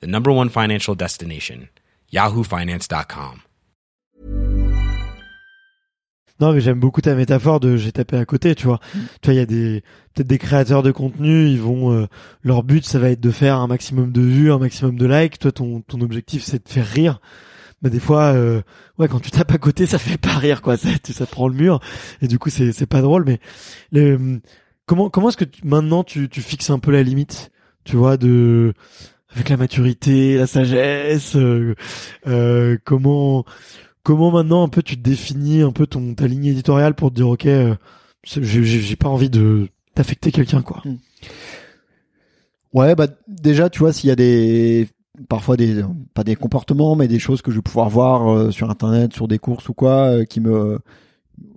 the number one financial destination, yahoofinance.com. Non, mais j'aime beaucoup ta métaphore de j'ai tapé à côté, tu vois. Tu vois, il y a des peut-être des créateurs de contenu, ils vont euh, leur but ça va être de faire un maximum de vues, un maximum de likes. Toi ton ton objectif c'est de faire rire. Mais des fois euh, ouais, quand tu tapes à côté, ça fait pas rire quoi, ça ça prend le mur et du coup c'est c'est pas drôle mais le comment comment est-ce que tu- maintenant tu tu fixes un peu la limite, tu vois de avec la maturité, la sagesse, euh, euh, comment comment maintenant un peu tu te définis un peu ton ta ligne éditoriale pour te dire ok euh, j'ai j'ai j'ai pas envie de d'affecter quelqu'un quoi. Ouais, bah déjà, tu vois, s'il y a des parfois des pas des comportements, mais des choses que je vais pouvoir voir euh, sur internet, sur des courses ou quoi, euh, qui me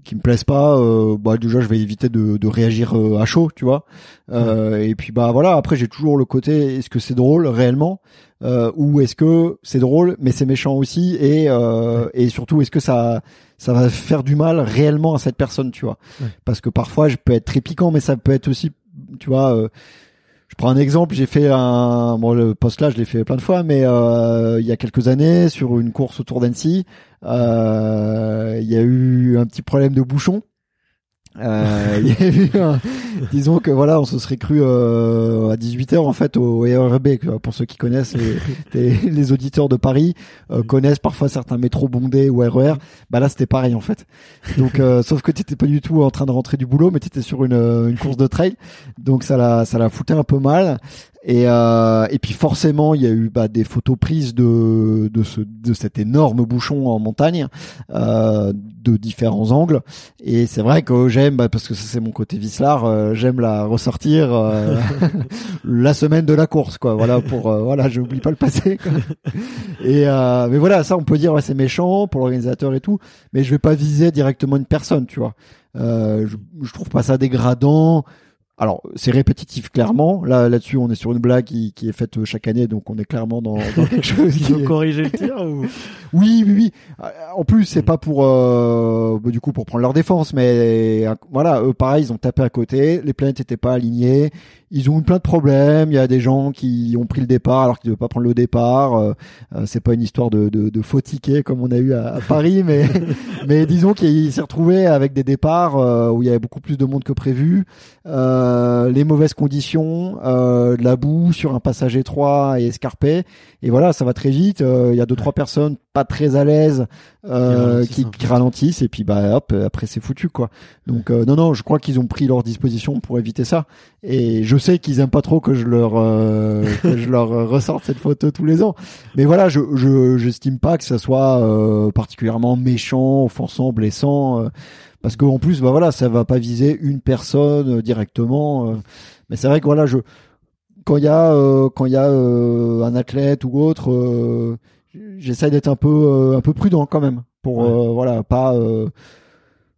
qui me plaisent pas, euh, bah déjà je vais éviter de, de réagir euh, à chaud, tu vois. Euh, Et puis bah voilà, après j'ai toujours le côté est-ce que c'est drôle réellement euh, ou est-ce que c'est drôle mais c'est méchant aussi et euh, et surtout est-ce que ça ça va faire du mal réellement à cette personne, tu vois. Ouais. Parce que parfois je peux être très piquant, mais ça peut être aussi, tu vois. euh, je prends un exemple, j'ai fait un bon le post là, je l'ai fait plein de fois, mais euh, il y a quelques années sur une course autour d'Annecy, il y a eu un petit problème de bouchon. Euh, il y a eu un- disons que voilà, on se serait cru euh, à 18h en fait au quoi. pour ceux qui connaissent les, les, les auditeurs de Paris euh, connaissent parfois certains métros bondés ou RER. Bah là c'était pareil en fait. Donc euh, sauf que t'étais pas du tout en train de rentrer du boulot, mais t'étais sur une, euh, une course de trail, donc ça l'a ça l'a fouté un peu mal. Et euh, et puis forcément il y a eu bah, des photos prises de de ce de cet énorme bouchon en montagne euh, de différents angles. Et c'est vrai que j'aime bah, parce que c'est mon côté vicelard, euh, j'aime la ressortir euh, la semaine de la course quoi. Voilà pour euh, voilà j'oublie pas le passé. Quoi. Et euh, mais voilà ça on peut dire ouais, c'est méchant pour l'organisateur et tout, mais je vais pas viser directement une personne tu vois. Je, je trouve pas ça dégradant. Alors c'est répétitif clairement. Là là-dessus on est sur une blague qui, qui est faite chaque année donc on est clairement dans, dans quelque chose qui faut est- corriger le tir ou oui, oui, oui. Euh, En plus, c'est pas pour euh, bah, du coup pour prendre leur défense, mais euh, voilà, eux pareil, ils ont tapé à côté. Les planètes étaient pas alignées. Ils ont eu plein de problèmes. Il y a des gens qui ont pris le départ alors qu'ils devaient pas prendre le départ. Euh, euh, c'est pas une histoire de, de, de faux tickets comme on a eu à, à Paris, mais mais disons qu'il s'est retrouvé avec des départs euh, où il y avait beaucoup plus de monde que prévu. Euh, les mauvaises conditions, euh, de la boue sur un passage étroit et escarpé. Et voilà, ça va très vite. Euh, Il y a deux trois personnes pas très à l'aise euh, qui, qui ralentissent et puis bah hop après c'est foutu quoi. Donc euh, non non, je crois qu'ils ont pris leur disposition pour éviter ça. Et je sais qu'ils aiment pas trop que je leur euh, que je leur ressorte cette photo tous les ans. Mais voilà, je je j'estime pas que ça soit euh, particulièrement méchant, offensant, blessant. euh, parce qu'en plus, bah voilà, ça va pas viser une personne directement. mais c'est vrai que voilà, je quand il y a quand il y a un athlète ou autre, j'essaie d'être un peu un peu prudent quand même pour Ouais. voilà pas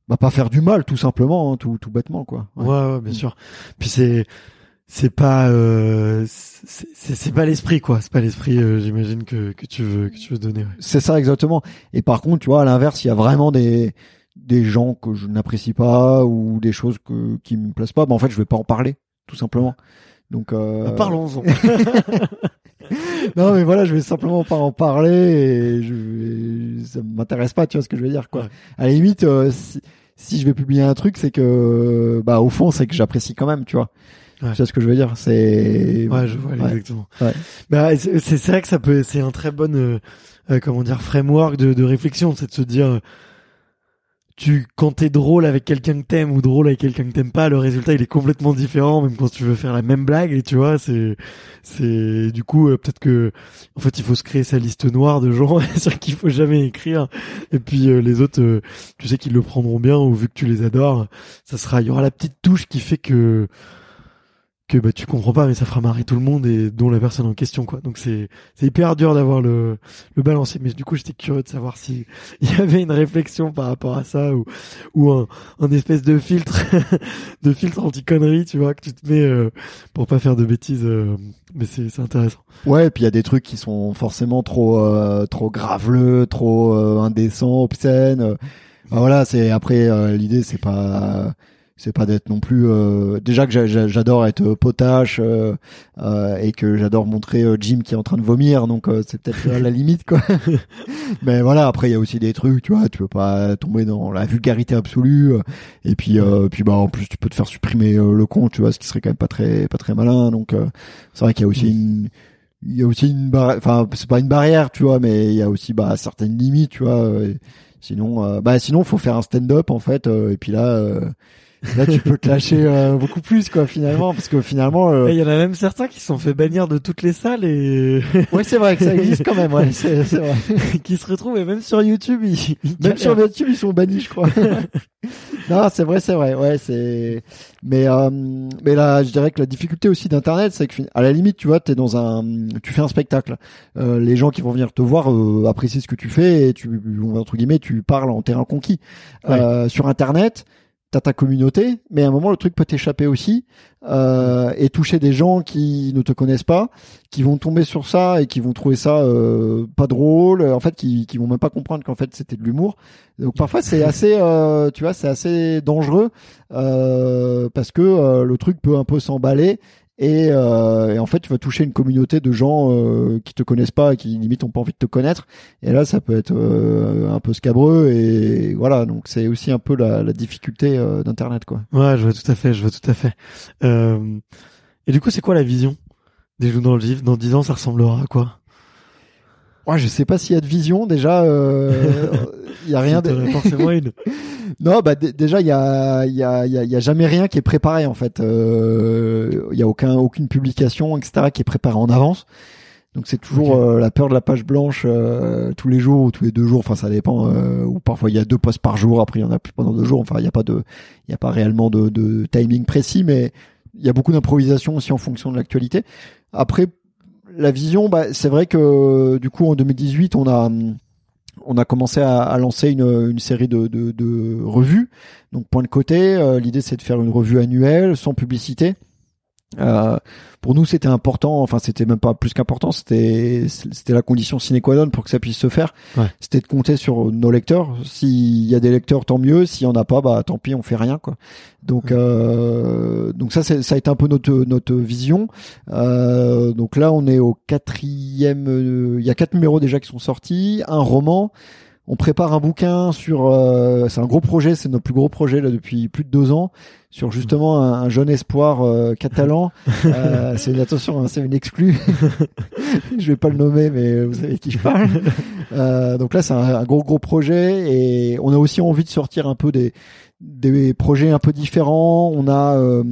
bah, pas faire du mal tout simplement, hein, tout tout bêtement quoi. ouais. ouais, bien sûr. Puis c'est c'est pas euh, c'est pas l'esprit quoi, c'est pas l'esprit euh, j'imagine que que tu veux que tu veux donner. ouais. C'est ça exactement. Et par contre, tu vois, à l'inverse, il y a vraiment des des gens que je n'apprécie pas ou des choses que qui me plaisent pas. Bah en fait, je vais pas en parler, tout simplement. Donc euh... Bah, Parlons-en. non mais voilà, je vais simplement pas en parler et je vais- ça m'intéresse pas, tu vois ce que je veux dire quoi. Ouais. À la limite, euh, si, si je vais publier un truc, c'est que bah au fond, c'est que j'apprécie quand même, tu vois. Ouais. Tu vois ce que je veux dire C'est Ouais, je vois Ouais. exactement. Ouais. Bah, c'est vrai que ça peut, c'est un très bon, euh, euh, comment dire, framework de, de réflexion, c'est de se dire, tu, quand t'es drôle avec quelqu'un que t'aimes ou drôle avec quelqu'un que t'aimes pas, le résultat il est complètement différent, même quand tu veux faire la même blague, et tu vois, c'est, c'est, du coup, euh, peut-être que, en fait, il faut se créer sa liste noire de gens sur qui il faut jamais écrire, et puis euh, les autres, euh, tu sais qu'ils le prendront bien, ou vu que tu les adores, ça sera, il y aura la petite touche qui fait que, que bah tu comprends pas mais ça fera marrer tout le monde et dont la personne en question quoi. Donc c'est c'est hyper dur d'avoir le le balancier. Mais du coup j'étais curieux de savoir si il y avait une réflexion par rapport à ça ou ou un, un espèce de filtre de filtre anti connerie tu vois que tu te mets euh, pour pas faire de bêtises euh, mais c'est c'est intéressant. Ouais, et puis il y a des trucs qui sont forcément trop euh, trop graveleux, trop euh, indécents, obscènes. Euh, voilà, c'est après l'idée c'est pas c'est pas d'être non plus euh, déjà que j'a- j'adore être potache euh, euh, et que j'adore montrer euh, Jim qui est en train de vomir donc euh, c'est peut-être la limite quoi. Mais voilà après il y a aussi des trucs tu vois tu peux pas tomber dans la vulgarité absolue euh, et puis euh, puis bah en plus tu peux te faire supprimer euh, le compte tu vois ce qui serait quand même pas très pas très malin donc euh, c'est vrai qu'il y a aussi une il y a aussi une barrière enfin c'est pas une barrière tu vois mais il y a aussi bah certaines limites tu vois euh, sinon euh, bah sinon faut faire un stand-up en fait euh, et puis là euh, là tu peux te lâcher euh, beaucoup plus quoi finalement parce que finalement euh, il y en a même certains qui se sont fait bannir de toutes les salles et ouais c'est vrai que ça existe quand même ouais c'est vrai. Qui se retrouvent et même sur YouTube ils, ils même sur. YouTube ils sont bannis je crois. Non c'est vrai c'est vrai ouais c'est mais euh, mais là je dirais que la difficulté aussi d'internet c'est que à la limite tu vois t'es dans un tu fais un spectacle Euh, les gens qui vont venir te voir euh, apprécient ce que tu fais et tu entre guillemets tu parles en terrain conquis. Euh, sur internet t'as ta communauté mais à un moment le truc peut t'échapper aussi euh, et toucher des gens qui ne te connaissent pas qui vont tomber sur ça et qui vont trouver ça euh, pas drôle en fait qui qui vont même pas comprendre qu'en fait c'était de l'humour. Donc parfois c'est assez euh, tu vois c'est assez dangereux euh, parce que euh, le truc peut un peu s'emballer et, euh, et en fait tu vas toucher une communauté de gens euh, qui te connaissent pas et qui limite ont pas envie de te connaître et là ça peut être euh, un peu scabreux et voilà donc c'est aussi un peu la, la difficulté euh, d'internet quoi Ouais, je vois tout à fait, je vois tout à fait. Euh, et du coup, c'est quoi la vision des jours dans le vif Dans 10 ans, ça ressemblera à quoi? Ouais, je sais pas s'il y a de vision déjà. euh, Il y a rien. De... forcément une. Non, bah déjà il y a il y a y a, y a jamais rien qui est préparé en fait. Euh, Il y a aucun aucune publication etc qui est préparée en avance. Donc c'est toujours euh, la peur de la page blanche euh, tous les jours ou tous les deux jours. Enfin ça dépend. euh, ou parfois il y a deux posts par jour. Après il y en a plus pendant deux jours. Enfin il y a pas de il y a pas réellement de, de timing précis, mais il y a beaucoup d'improvisation aussi en fonction de l'actualité. Après la vision, bah, c'est vrai que du coup en 2018 on a hum, on a commencé à, lancer une, série de revues. Donc point de côté, euh, l'idée c'est de faire une revue annuelle sans publicité. Euh, pour nous, c'était important. Enfin, c'était même pas plus qu'important. C'était c'était la condition sine qua non pour que ça puisse se faire. Ouais. C'était de compter sur nos lecteurs. S'il y a des lecteurs, tant mieux. S'il y en a pas, bah tant pis, on fait rien quoi. Donc Ouais. euh, donc ça, ça a été un peu notre notre vision. Euh, donc là, on est au quatrième. euh, Il y a quatre numéros déjà qui sont sortis, un roman. On prépare un bouquin sur. euh, c'est un gros projet, c'est notre plus gros projet là depuis plus de deux ans sur justement un, un jeune espoir euh, catalan. Euh, c'est une attention, hein, c'est une exclue. je vais pas le nommer, mais vous savez qui je parle. Euh, donc là, c'est un, un gros gros projet et on a aussi envie de sortir un peu des des projets un peu différents. On a, euh,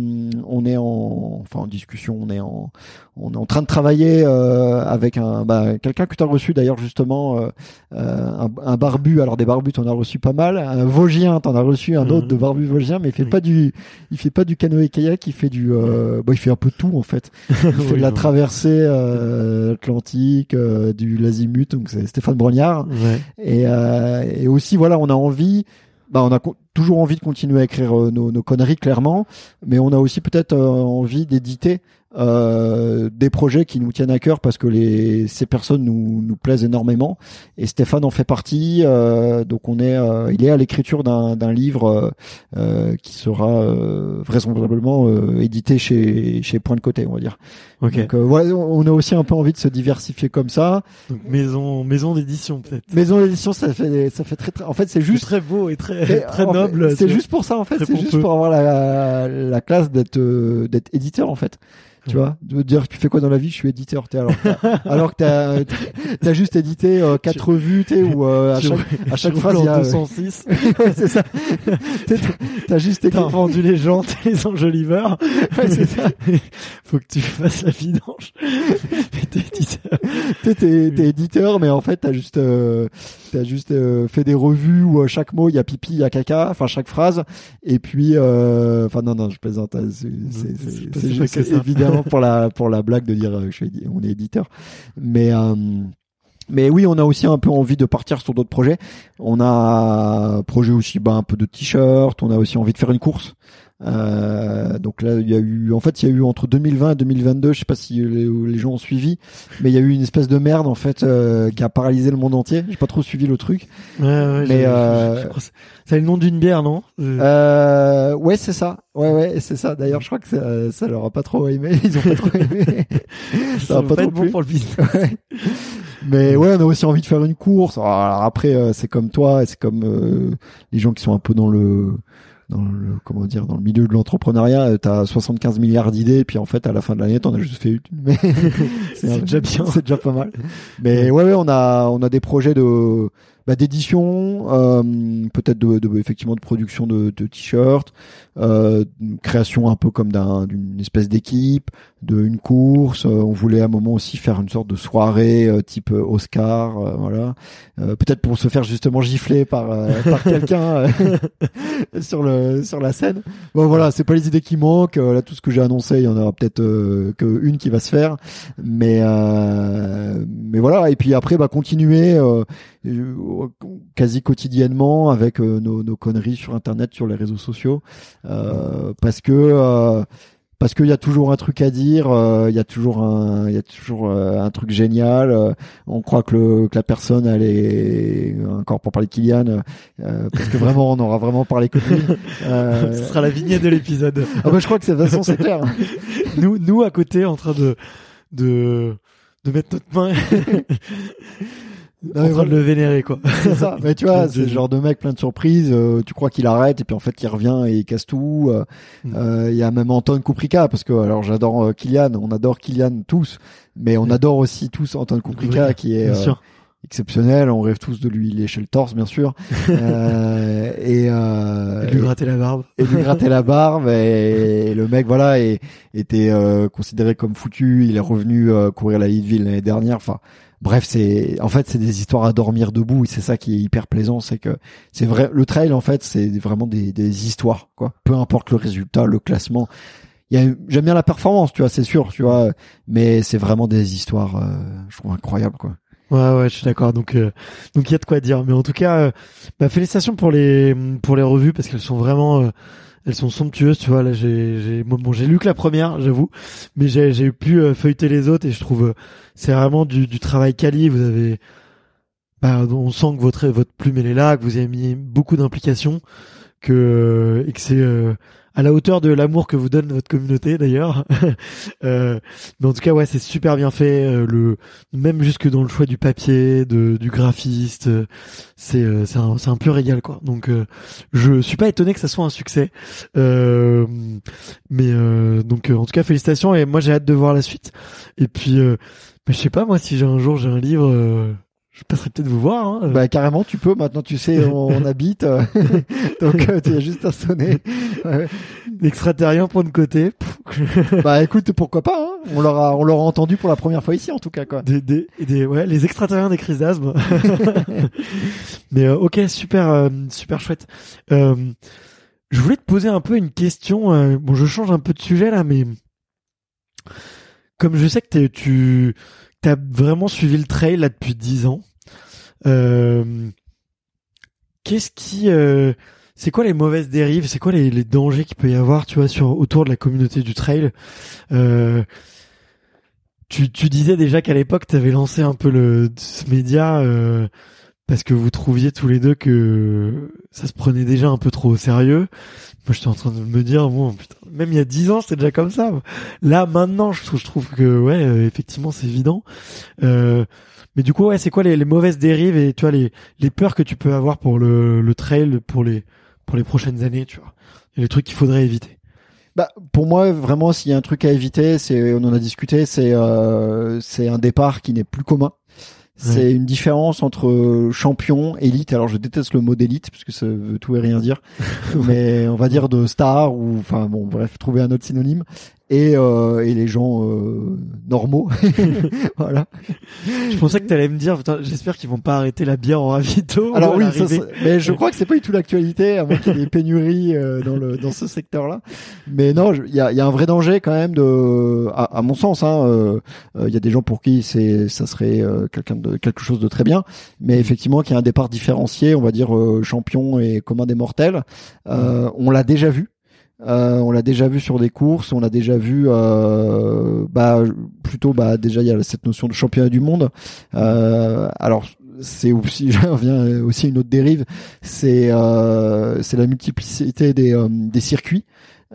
on est en, enfin en discussion, on est en, on est en train de travailler euh, avec un, bah, quelqu'un que tu as reçu d'ailleurs justement, euh, un, un barbu. Alors des barbus, t'en as reçu pas mal. Un vosgien, t'en as reçu un autre Mhm. de barbu vosgien, mais il fait Oui. pas du, il fait pas du canoë kayak, il fait du, euh, bah, il fait un peu tout en fait. Il fait Oui, de la bon. traversée euh, atlantique, euh, du l'azimut, donc c'est Stéphane Brognard. Ouais. Et, euh, et aussi, voilà, on a envie, bah, on a toujours envie de continuer à écrire euh, nos, nos conneries, clairement, mais on a aussi peut-être euh, envie d'éditer euh, des projets qui nous tiennent à cœur parce que les, ces personnes nous, nous plaisent énormément. Et Stéphane en fait partie. euh, donc on est, euh, il est à l'écriture d'un d'un livre euh, euh, qui sera euh, vraisemblablement euh, édité chez, chez Point de Côté, on va dire. Ok. Donc euh, ouais, on a aussi un peu envie de se diversifier comme ça. Donc maison, maison d'édition peut-être. Maison d'édition, ça fait, ça fait très, très. En fait, c'est Juste très beau et très très noble. C'est juste pour ça, en fait. C'est juste pour avoir la, la classe d'être, d'être éditeur, en fait. Tu vois, de dire tu fais quoi dans la vie, je suis éditeur, t'es alors, alors que t'as, t'as juste édité euh, quatre revues, t'es ou euh, à chaque, à chaque phrase il y a 206. ouais, c'est ça. T'es- T'as juste écrit. T'as vendu les jantes et les enjoliveurs. Ouais, c'est ça. Faut que tu fasses la vidange. T'es éditeur. T'es, t'es, t'es éditeur, mais en fait, t'as juste, euh, t'as juste euh, fait des revues où à chaque mot il y a pipi, il y a caca, enfin chaque phrase. Et puis, euh, enfin non, non, je plaisante. C'est, juste- évidemment pour la, pour la blague de dire euh, je suis, on est éditeur. Mais, euh, mais oui, on a aussi un peu envie de partir sur d'autres projets. On a un projet aussi, bah, un peu de t-shirt. On a aussi envie de faire une course. Euh, donc là, il y a eu, en fait, il y a eu entre 2020 et 2022, je sais pas si les, les gens ont suivi, mais il y a eu une espèce de merde en fait euh, qui a paralysé le monde entier. J'ai pas trop suivi le truc. Ouais, ouais, Mais, je- euh, je- je c'est- le nom d'une bière, non? Euh, Euh, ouais, c'est ça. Ouais, ouais, c'est ça. D'ailleurs, je crois que ça, ça leur a pas trop aimé. Ils ont pas trop aimé. Ça va va pas pas trop bon pour le business. Ouais. Mais ouais, on a aussi envie de faire une course. Alors après, euh, c'est comme toi, c'est comme euh, les gens qui sont un peu dans le dans le comment dire dans le milieu de l'entrepreneuriat. euh, T'as 75 milliards d'idées, puis en fait, à la fin de l'année, t'en as juste fait une. Mais C'est déjà bien. C'est déjà pas mal. Mais ouais, ouais, on a on a des projets de bah, d'édition, euh, peut-être de, de effectivement de production de, de t-shirts, euh, création un peu comme d'un- d'une espèce d'équipe, de une course. Euh, on voulait à un moment aussi faire une sorte de soirée euh, type euh, Oscar, voilà. Peut-être pour se faire justement gifler par par quelqu'un sur le sur la scène. Bon voilà, c'est pas les idées qui manquent. Là, tout ce que j'ai annoncé, il y en aura peut-être euh, que une qui va se faire, mais mais voilà. Et puis après, bah continuer. euh, quasi quotidiennement avec euh, nos, nos conneries sur internet sur les réseaux sociaux euh, parce que euh, parce qu'il y a toujours un truc à dire, euh, il y a toujours un, il y a toujours euh, un truc génial. euh, on croit que, le, que la personne, elle est encore pour parler de Kylian, euh, parce que vraiment, on aura vraiment parlé que lui. Euh, Ce sera la vignette de l'épisode. ah bah, je crois que de toute façon, c'est clair. nous, nous à côté, en train de de de mettre notre main. Non, en train de le vénérer quoi. C'est ça. Mais tu vois, c'est le genre de mec plein de surprises. euh, tu crois qu'il arrête et puis en fait il revient et il casse tout. euh, Mm. euh, Il y a même Anton Kuprika parce que alors j'adore euh, Kylian, on adore Kylian tous, mais on Mm. adore aussi tous Anton Kuprika qui est euh, exceptionnel. On rêve tous de lui lécher le torse bien sûr euh, et, euh, Et lui gratter la barbe. et lui gratter la barbe et, le mec voilà et, était euh, considéré comme foutu il est revenu euh, courir la Leadville l'année dernière enfin bref c'est en fait c'est des histoires à dormir debout et c'est ça qui est hyper plaisant c'est que c'est vrai le trail en fait c'est vraiment des, des histoires quoi peu importe le résultat le classement j'aime bien la performance tu vois c'est sûr tu vois mais c'est vraiment des histoires euh, je trouve incroyables quoi Ouais, ouais, je suis d'accord. Donc, euh, donc il y a de quoi dire. Mais en tout cas, euh, bah, félicitations pour les pour les revues parce qu'elles sont vraiment, euh, elles sont somptueuses. Tu vois, là, j'ai j'ai bon, j'ai lu que la première, j'avoue, mais j'ai j'ai pu euh, feuilleter les autres et je trouve euh, c'est vraiment du du travail quali. Vous avez, bah, on sent que votre votre plume elle est là, que vous avez mis beaucoup d'implication, que et que c'est euh, à la hauteur de l'amour que vous donne votre communauté d'ailleurs. euh, mais en tout cas, ouais, c'est super bien fait. euh, le même jusque dans le choix du papier, de, du graphiste, euh, c'est euh, c'est un, c'est un pur régal quoi. Donc euh, je suis pas étonné que ça soit un succès, Euh, mais euh, donc euh, en tout cas félicitations et moi j'ai hâte de voir la suite. Et puis euh, bah, je sais pas moi si j'ai un jour j'ai un livre, euh, je passerai peut-être vous voir. Hein, Bah carrément, tu peux. Maintenant, tu sais, on, on habite, donc euh, tu as juste à sonner. Extraterrien point de côté. Bah écoute, pourquoi pas hein On l'aura, on l'aura entendu pour la première fois ici, en tout cas quoi. des, des, des, ouais, les extraterriens des crises d'asthme. Mais euh, ok, super, euh, super chouette. Euh, je voulais te poser un peu une question. euh, bon, je change un peu de sujet là, mais comme je sais que t'es- tu as vraiment suivi le trail là depuis 10 ans, euh, qu'est-ce qui, euh, c'est quoi les mauvaises dérives, c'est quoi les, les dangers qu'il peut y avoir, tu vois, sur autour de la communauté du trail? Euh, tu, tu disais déjà qu'à l'époque, tu avais lancé un peu le ce média euh, parce que vous trouviez tous les deux que ça se prenait déjà un peu trop au sérieux. Moi, j'étais en train de me dire, bon, putain, même il y a dix ans, c'était déjà comme ça. Là, maintenant, je trouve, je trouve que, ouais, euh, effectivement, c'est évident. Euh, mais du coup, ouais, c'est quoi les, les mauvaises dérives et tu vois les, les peurs que tu peux avoir pour le, le trail pour les pour les prochaines années, tu vois, et les trucs qu'il faudrait éviter. Bah, pour moi, vraiment, s'il y a un truc à éviter, c'est, on en a discuté, c'est, euh, c'est un départ qui n'est plus commun. C'est une différence entre champion, élite. Alors je déteste le mot d'élite parce que ça veut tout et rien dire, mais on va dire de star ou enfin bon bref, trouver un autre synonyme et, euh, et les gens euh, normaux. voilà. Je pensais que tu allais me dire, j'espère qu'ils vont pas arrêter la bière en ravito. Alors oui, ça, mais je crois que c'est pas du tout l'actualité, à moins qu'il y ait des pénuries euh, dans le dans ce secteur-là. Mais non, il y a, y a un vrai danger quand même de, à, à mon sens, hein, euh, il y a des gens pour qui c'est ça serait quelqu'un de quelque chose de très bien, mais effectivement qu'il y a un départ différencié, on va dire champion et commun des mortels. On l'a déjà vu. Euh, on l'a déjà vu sur des courses, on l'a déjà vu, euh, bah plutôt bah déjà il y a cette notion de championnat du monde. Euh, alors c'est aussi, je reviens aussi une autre dérive, c'est euh, c'est la multiplicité des euh, des circuits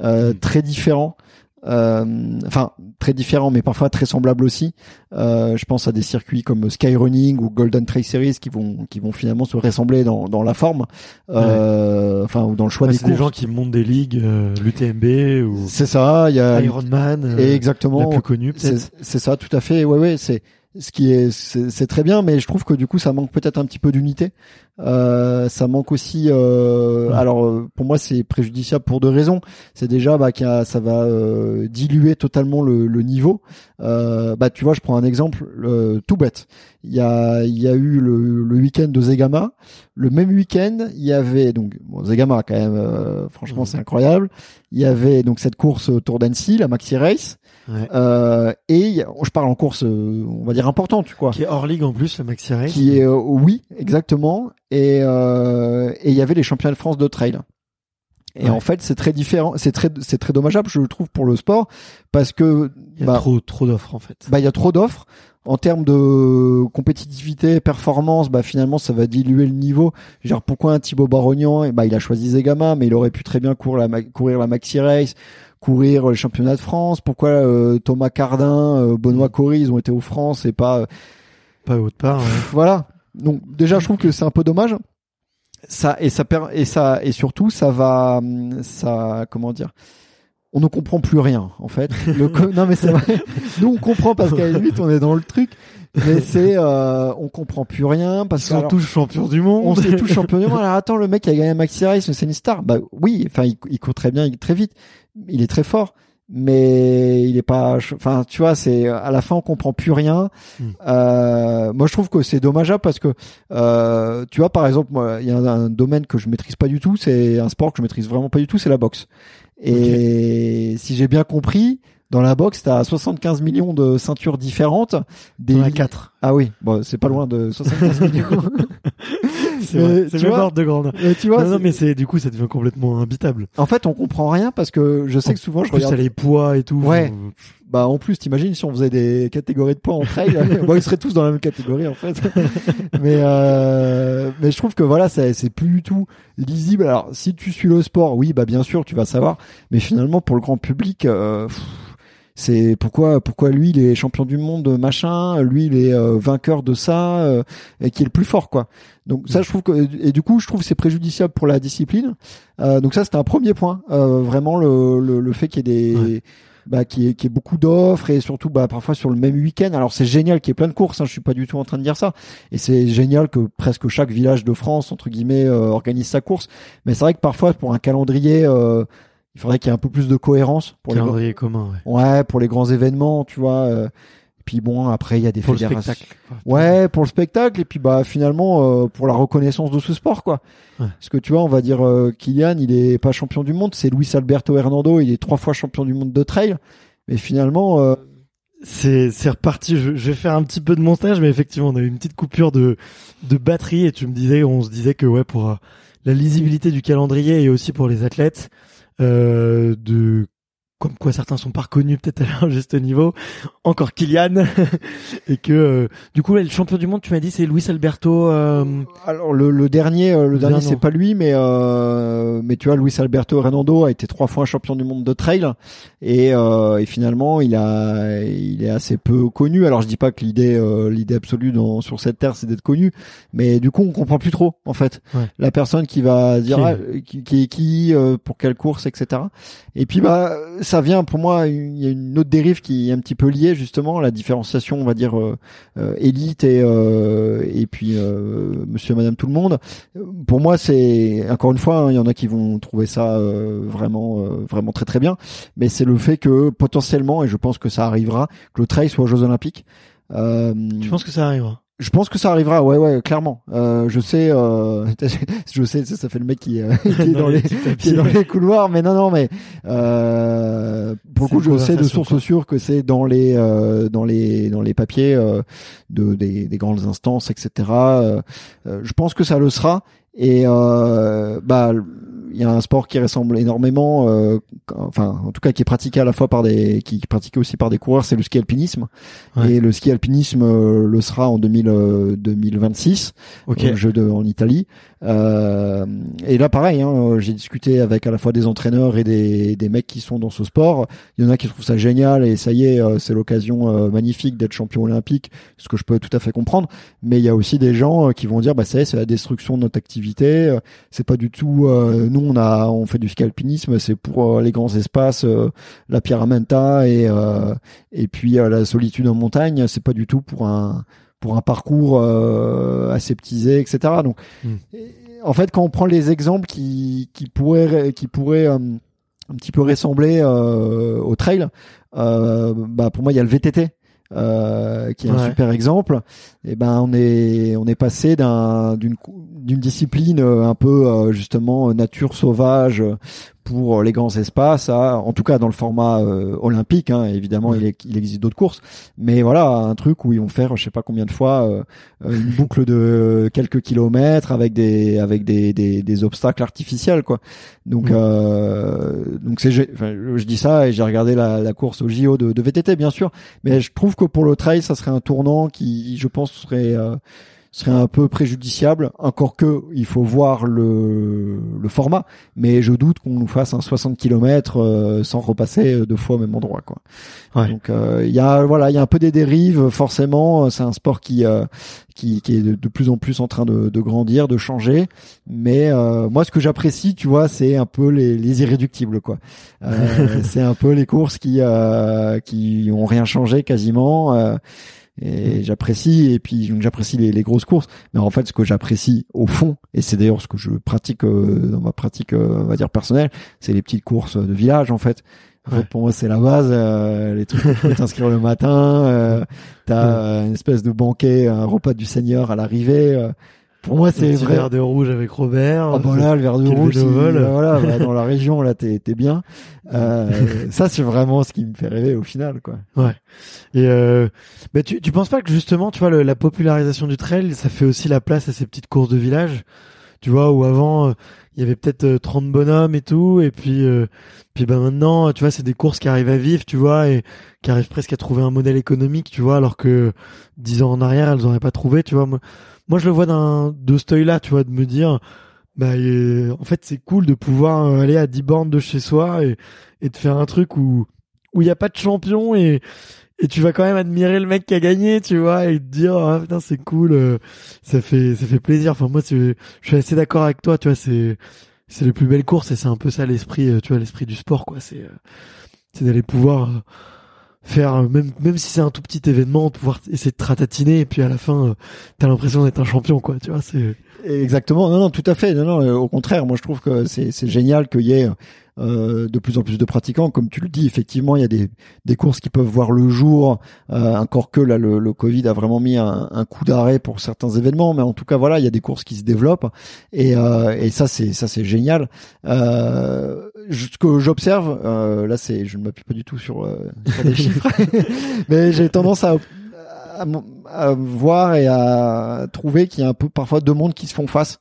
euh, mmh. très différents. Euh, enfin très différents mais parfois très semblables aussi. Euh, je pense à des circuits comme Skyrunning ou Golden Trail Series qui vont qui vont finalement se ressembler dans dans la forme, euh, enfin ou dans le choix des, des gens qui montent des ligues, euh, l'UTMB ou c'est ça, il y a Ironman, euh, exactement la plus connue peut-être. C'est ça, tout à fait. Ouais ouais, c'est ce qui est c'est très bien mais je trouve que du coup ça manque peut-être un petit peu d'unité euh, ça manque aussi euh, alors euh, pour moi c'est préjudiciable pour deux raisons. C'est déjà bah a, ça va euh, diluer totalement le, le niveau. Euh, bah tu vois je prends un exemple tout bête. Il y a il y a eu le, le week-end de Zegama. Le même week-end il y avait donc bon, Zegama quand même franchement c'est incroyable. Il y avait donc cette course autour d'Annecy la Maxi Race. Euh, et je parle en course, on va dire importante, quoi. Qui est hors ligue en plus, le Maxi Race. Qui est, euh, oui, exactement. Et et il y avait les championnats de France de trail. Et en fait, c'est très différent, c'est très, c'est très dommageable, je le trouve, pour le sport, parce que il y a bah, trop, trop d'offres en fait. Bah, il y a trop d'offres. En termes de compétitivité, performance, bah finalement, ça va diluer le niveau. Genre, pourquoi un Thibaut Barognan Et bah, il a choisi Zegama, mais il aurait pu très bien courir la, courir la Maxi Race courir le championnat de France Pourquoi euh, Thomas Cardin, euh, Benoît Cory, ils ont été aux France et pas euh, pas autre part Voilà. Donc déjà, je trouve que c'est un peu dommage. Ça et ça et ça et surtout ça va ça comment dire? On ne comprend plus rien en fait. Le non mais c'est vrai. Nous on comprend parce qu'à la limite on est dans le truc. Mais c'est euh, on comprend plus rien parce qu'on tous champions du monde. On est tous champions du monde. Alors attends le mec qui a gagné un Maxi Race, c'est une star. Bah oui, enfin il, il court très bien, il très vite il est très fort mais il est pas enfin tu vois c'est à la fin on comprend plus rien hmm. euh, moi je trouve que c'est dommageable parce que euh, tu vois par exemple moi il y a un, domaine que je maîtrise pas du tout c'est un sport que je maîtrise vraiment pas du tout c'est la boxe et si j'ai bien compris dans la boxe, t'as 75 millions de ceintures différentes. Des... T'en 4. Ah oui, bon, c'est pas loin de 75 millions. C'est vrai, c'est de grande. tu vois, non, mais c'est du coup ça devient complètement imbitable. En fait, on comprend rien parce que je sais que souvent je plus, regarde. les poids et tout. Ouais. Bah en plus, t'imagines si on faisait des catégories de poids en trail, bon, ils seraient tous dans la même catégorie en fait. mais euh, mais je trouve que voilà, c'est c'est plus du tout lisible. Alors si tu suis le sport, oui, bah bien sûr, tu vas savoir. Mais finalement, pour le grand public. Euh, c'est pourquoi pourquoi lui il est champion du monde machin, lui il est euh, vainqueur de ça euh, et qui est le plus fort quoi. Donc ça je trouve que et du coup je trouve c'est préjudiciable pour la discipline. Euh, donc ça c'était un premier point vraiment le, le, le fait qu'il y ait des bah, qui est, qui est beaucoup d'offres et surtout bah, parfois sur le même week-end. Alors c'est génial qu'il y ait plein de courses, hein, je suis pas du tout en train de dire ça. Et c'est génial que presque chaque village de France entre guillemets organise sa course. Mais c'est vrai que parfois pour un calendrier il faudrait qu'il y ait un peu plus de cohérence pour les commun. Ouais. ouais. pour les grands événements, tu vois. Euh, et puis bon, après il y a des pour fédérations. Le spectacle. Ouais, pour le spectacle et puis bah finalement euh, pour la reconnaissance de ce sport quoi. Ouais. Parce que tu vois, on va dire euh, Kylian, il est pas champion du monde, c'est Luis Alberto Hernando, il est trois fois champion du monde de trail, mais finalement euh, c'est c'est reparti. Je, je, vais faire un petit peu de montage, mais effectivement, on a eu une petite coupure de de batterie et tu me disais, on se disait que ouais pour la lisibilité du calendrier et aussi pour les athlètes, euh, de comme quoi certains sont pas reconnus peut-être à leur juste niveau, encore Kylian, et que euh, du coup le champion du monde, tu m'as dit c'est Luis Alberto. Euh, Alors le, le dernier, euh, le dernier c'est pas lui, mais mais tu vois Luis Alberto Renando a été trois fois champion du monde de trail et, et finalement il a il est assez peu connu. Alors je dis pas que l'idée l'idée absolue dans, sur cette terre c'est d'être connu, mais du coup on comprend plus trop en fait la personne qui va dire qui, qui, qui pour quelle course etc. Et puis bah ça vient pour moi, il y a une autre dérive qui est un petit peu liée justement à la différenciation, on va dire euh, euh, élite et euh, et puis Monsieur, Madame, tout le monde. Pour moi, c'est encore une fois, hein, il y en a qui vont trouver ça vraiment vraiment très très bien, mais c'est le fait que potentiellement, et je pense que ça arrivera, que le trail soit aux Jeux Olympiques. tu penses que ça arrivera? Je pense que ça arrivera, ouais, ouais, clairement. Euh, je sais, euh, je sais, ça, fait le mec qui, euh, qui est dans, les, qui est dans les couloirs, mais non, non, mais euh, pour le coup, je sais de sources sûres que c'est dans les, euh, dans les, dans les papiers euh, de des, des, grandes instances, etc. je pense que ça le sera. Et bah il y a un sport qui ressemble énormément, euh, enfin en tout cas qui est pratiqué à la fois par des, qui est pratiqué aussi par des coureurs, c'est le ski alpinisme. Et le ski alpinisme euh, le sera en 2000, 2026, okay. jeu de, en Italie. Euh, et là pareil, hein, j'ai discuté avec à la fois des entraîneurs et des, des mecs qui sont dans ce sport. Il y en a qui trouvent ça génial et ça y est, c'est l'occasion magnifique d'être champion olympique, ce que je peux tout à fait comprendre. Mais il y a aussi des gens qui vont dire, bah ça y est, c'est la destruction de notre activité. C'est pas du tout nous on a on fait du scalpinisme, c'est pour euh, les grands espaces, euh, la Pyramenta et euh, et puis la solitude en montagne. C'est pas du tout pour un pour un parcours aseptisé, etc. Donc, hmm. en fait, quand on prend les exemples qui qui pourraient qui pourraient un petit peu ressembler au trail, bah pour moi il y a le VTT. Euh, qui est un super exemple. Et ben on est on est passé d'un d'une d'une discipline euh, un peu euh, justement nature sauvage pour les grands espaces, en tout cas dans le format olympique. Hein, évidemment, il, il, existe d'autres courses, mais voilà un truc où ils vont faire, je sais pas combien de fois, une boucle de quelques kilomètres avec des avec des des, des obstacles artificiels, quoi. Donc donc c'est je dis ça et j'ai regardé la, la course au JO de, de VTT bien sûr, mais je trouve que pour le trail, ça serait un tournant qui, je pense, serait serait un peu préjudiciable. Encore que il faut voir le, le format, mais je doute qu'on nous fasse un 60 km euh, sans repasser deux fois au même endroit. Quoi. Donc euh, il y a voilà, il y a un peu des dérives. Forcément, c'est un sport qui euh, qui, qui, est de, plus en plus en train de, de grandir, de changer. Mais moi, ce que j'apprécie, tu vois, c'est un peu les, les irréductibles, quoi. c'est un peu les courses qui qui ont rien changé quasiment et j'apprécie et puis j'apprécie les, les, grosses courses mais en fait ce que j'apprécie au fond et c'est d'ailleurs ce que je pratique euh, dans ma pratique euh, on va dire personnelle c'est les petites courses de village en fait en fait, pour moi, c'est la base. Euh, les trucs où tu peux t'inscrire le matin. Euh, T'as une espèce de banquet, un repas du Seigneur à l'arrivée. Pour moi, c'est vrai. verre de rouge avec Robert. Oh, bah là, le verre de rouge, voilà, bah, dans la région, là, t'es, t'es bien. Euh, ça, c'est vraiment ce qui me fait rêver au final, quoi. Ouais. Et euh, mais tu, tu penses pas que justement, tu vois, le, la popularisation du trail, ça fait aussi la place à ces petites courses de village, tu vois, où avant, euh, il y avait peut-être 30 euh, bonhommes et tout, et puis, euh, puis ben maintenant, tu vois, c'est des courses qui arrivent à vivre, tu vois, et qui arrivent presque à trouver un modèle économique, tu vois, alors que dix ans en arrière, elles auraient pas trouvé, tu vois. Moi, moi je le vois d'un de ce œil là tu vois de me dire bah en fait c'est cool de pouvoir euh, aller à 10 bornes de chez soi et et de faire un truc où où il y a pas de champion et et tu vas quand même admirer le mec qui a gagné tu vois et te dire ah putain c'est cool euh, ça fait ça fait plaisir. Enfin moi je suis assez d'accord avec toi tu vois c'est c'est les plus belles courses et c'est un peu ça l'esprit euh, tu vois l'esprit du sport quoi. C'est c'est d'aller pouvoir faire euh, même même si c'est un tout petit événement pouvoir essayer de tratatiner et puis à la fin euh, t'as l'impression d'être un champion quoi tu vois c'est exactement non non tout à fait non non euh, au contraire moi je trouve que c'est génial qu'il y ait euh, de plus en plus de pratiquants. Comme tu le dis, effectivement, il y a des, des courses qui peuvent voir le jour. Euh, encore que là, le, le Covid a vraiment mis un, un coup d'arrêt pour certains événements, mais en tout cas, voilà, il y a des courses qui se développent et, euh, et ça, c'est ça, c'est génial. Euh, ce que j'observe, euh, là, c'est, je ne m'appuie pas du tout sur, euh, sur des chiffres, mais j'ai tendance à à, voir et à trouver qu'il y a un peu parfois deux mondes qui se font face.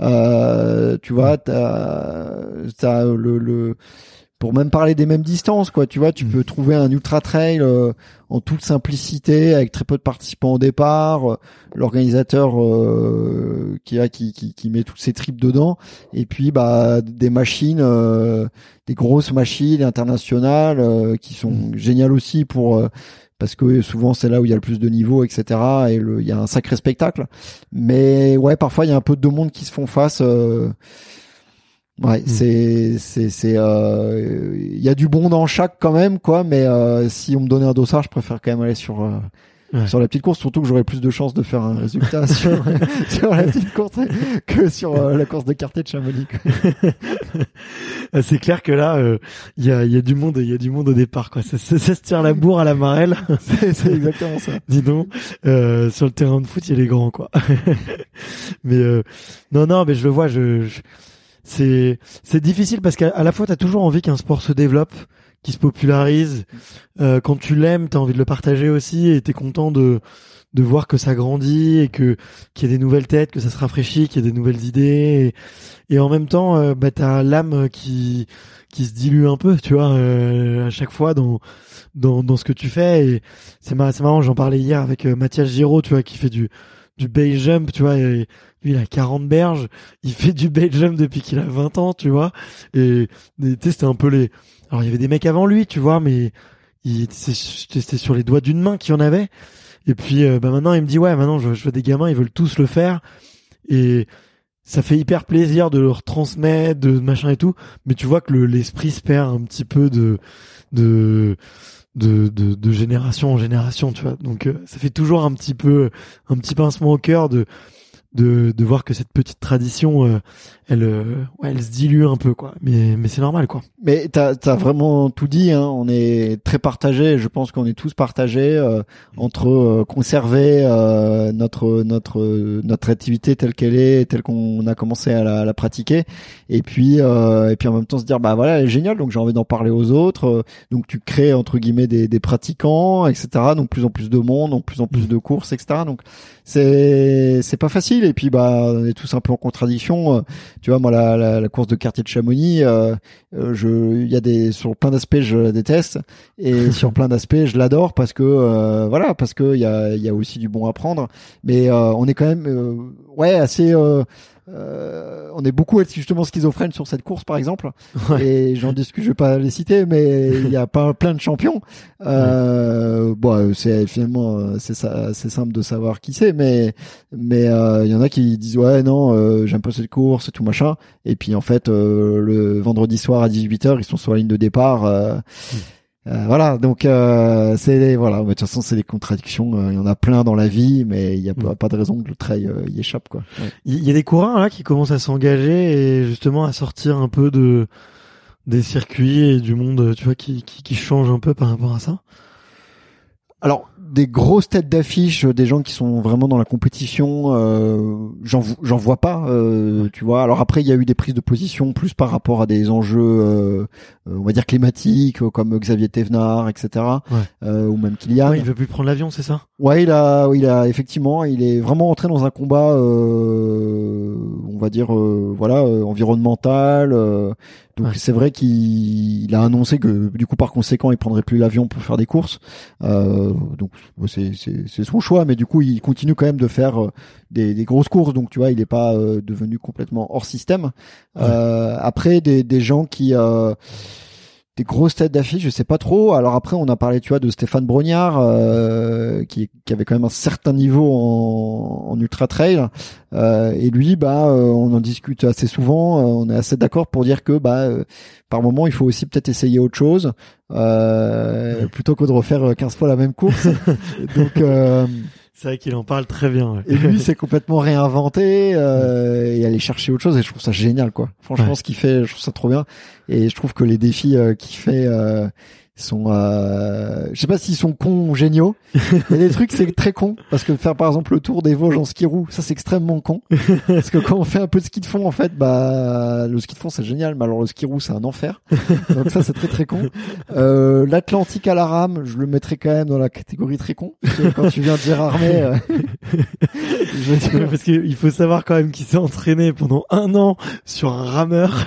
Euh, tu vois, t'as as le, le pour même parler des mêmes distances, quoi. Tu vois, tu Mm. peux trouver un ultra trail euh, en toute simplicité, avec très peu de participants au départ, euh, l'organisateur euh, qui a qui, qui qui met toutes ses tripes dedans, et puis bah des machines, euh, des grosses machines internationales euh, qui sont Mm. géniales aussi pour euh, parce que souvent c'est là où il y a le plus de niveau, etc. Et le, il y a un sacré spectacle. Mais ouais, parfois il y a un peu de deux mondes qui se font face. euh, Ouais, Mm. c'est c'est c'est euh, il y a du bon dans chaque quand même quoi, mais euh, si on me donnait un dossard, je préfère quand même aller sur euh, Ouais. sur la petite course, surtout que j'aurais plus de chances de faire un résultat sur sur la petite course que sur euh, la course de quartier de Chamonix. c'est clair que là, euh, il y a, il y a du monde, il y a du monde au départ, quoi. Ça, ça- ça se tire la bourre à la marelle. c'est exactement ça. Dis donc, euh, sur le terrain de foot, il est grand, quoi. mais non, non, mais je le vois. Je, je- c'est c'est difficile parce qu'à la fois, t'as toujours envie qu'un sport se développe, qu'il se popularise. Euh, quand tu l'aimes, t'as envie de le partager aussi, et t'es content de de voir que ça grandit et que qu'il y a des nouvelles têtes, que ça se rafraîchit, qu'il y a des nouvelles idées. Et, et en même temps, euh, bah, t'as l'âme qui qui se dilue un peu, tu vois, euh, à chaque fois dans dans dans ce que tu fais. Et c'est marrant, marrant. J'en parlais hier avec Mathias Giraud, tu vois, qui fait du du base jump, tu vois. Et lui, il a 40 berges. Il fait du base jump depuis qu'il a 20 ans, tu vois. Et et, tu sais, c'était un peu les. Alors il y avait des mecs avant lui, tu vois, mais c'était sur les doigts d'une main qu'il y en avait. Et puis euh, bah maintenant il me dit ouais maintenant je, je vois des gamins ils veulent tous le faire. Et ça fait hyper plaisir de leur transmettre de machin et tout. Mais tu vois que le l'esprit se perd un petit peu de de de, de, de génération en génération tu vois. Donc euh, ça fait toujours un petit peu un petit pincement au cœur de de, de voir que cette petite tradition euh, elle euh, ouais elle se dilue un peu quoi mais mais c'est normal quoi Mais t'as as vraiment tout dit. Hein. On est très partagés. Je pense qu'on est tous partagés euh, entre euh, conserver notre notre notre activité telle qu'elle est, telle qu'on a commencé à la, à la pratiquer, et puis et puis en même temps se dire bah voilà elle est géniale donc j'ai envie d'en parler aux autres. Donc tu crées entre guillemets des, des pratiquants, etc. Donc plus en plus de monde, donc plus en plus de courses, etc. Donc c'est c'est pas facile. Et puis bah on est tous un peu en contradiction. Euh, Tu vois moi la, la, la course de quartier de Chamonix. euh, euh, je il y a des sur plein d'aspects je la déteste et sur plein d'aspects je l'adore parce que euh, voilà parce que il y a il y a aussi du bon à prendre mais euh, on est quand même ouais assez euh, euh, on est beaucoup justement schizophrène sur cette course par exemple. Ouais. et j'en discute je vais pas les citer mais il y a pas plein de champions. Euh, bon c'est finalement euh, c'est ça c'est simple de savoir qui c'est mais mais euh, il y en a qui disent ouais non euh, j'aime pas cette course tout machin. Et puis en fait euh, le vendredi soir à 18h ils sont sur la ligne de départ euh, euh, voilà donc euh, c'est voilà mais de toute façon c'est des contradictions euh, il y en a plein dans la vie mais il y a pas, Mm. pas de raison que le trail euh, y échappe quoi Ouais. Il y a des coureurs là qui commencent à s'engager et justement à sortir un peu de des circuits et du monde, tu vois, qui, qui, qui change un peu par rapport à ça? Alors, des grosses têtes d'affiche, des gens qui sont vraiment dans la compétition, euh, j'en j'en vois pas, euh, tu vois. Alors après, il y a eu des prises de position plus par rapport à des enjeux, euh, euh, on va dire climatiques, comme Xavier Thévenard, etc. Ouais. Euh, ou même Kylian. Ouais, il veut plus prendre l'avion, c'est ça? Ouais, il a, il a effectivement, il est vraiment entré dans un combat, euh, on va dire, euh, voilà, euh, environnemental. Donc Ouais. c'est vrai qu'il il a annoncé que du coup par conséquent il prendrait plus l'avion pour faire des courses. Euh, donc c'est c'est son choix, mais du coup il continue quand même de faire euh, des, des grosses courses. Donc tu vois, il n'est pas euh, devenu complètement hors système. Euh, après des des gens qui euh, des grosses têtes d'affiche, je sais pas trop. Alors après, on a parlé, tu vois, de Stéphane Brognard, euh, qui, qui avait quand même un certain niveau en, en ultra trail. Euh, et lui, bah, euh, on en discute assez souvent. euh, on est assez d'accord pour dire que, bah, euh, par moment, il faut aussi peut-être essayer autre chose, euh, plutôt que de refaire euh, 15 fois la même course. Donc, euh, C'est vrai qu'il en parle très bien. ouais. et lui, c'est complètement réinventé euh, et aller chercher autre chose. Et je trouve ça génial, quoi. Franchement, Ouais. ce qu'il fait, je trouve ça trop bien. Et je trouve que les défis euh, qu'il fait, euh, sont, euh, je sais pas s'ils sont cons ou géniaux. Mais des trucs, c'est très con. Parce que faire, par exemple, le tour des Vosges en ski roue, ça, c'est extrêmement con. Parce que quand on fait un peu de ski de fond, en fait, bah, le ski de fond, c'est génial. Mais alors, le ski roue, c'est un enfer. Donc ça, c'est très, très con. Euh, L'Atlantique à la rame, je le mettrais quand même dans la catégorie très con. Parce que quand tu viens de dire armée, euh, je dire, Parce qu'il faut savoir quand même qu'il s'est entraîné pendant un an sur un rameur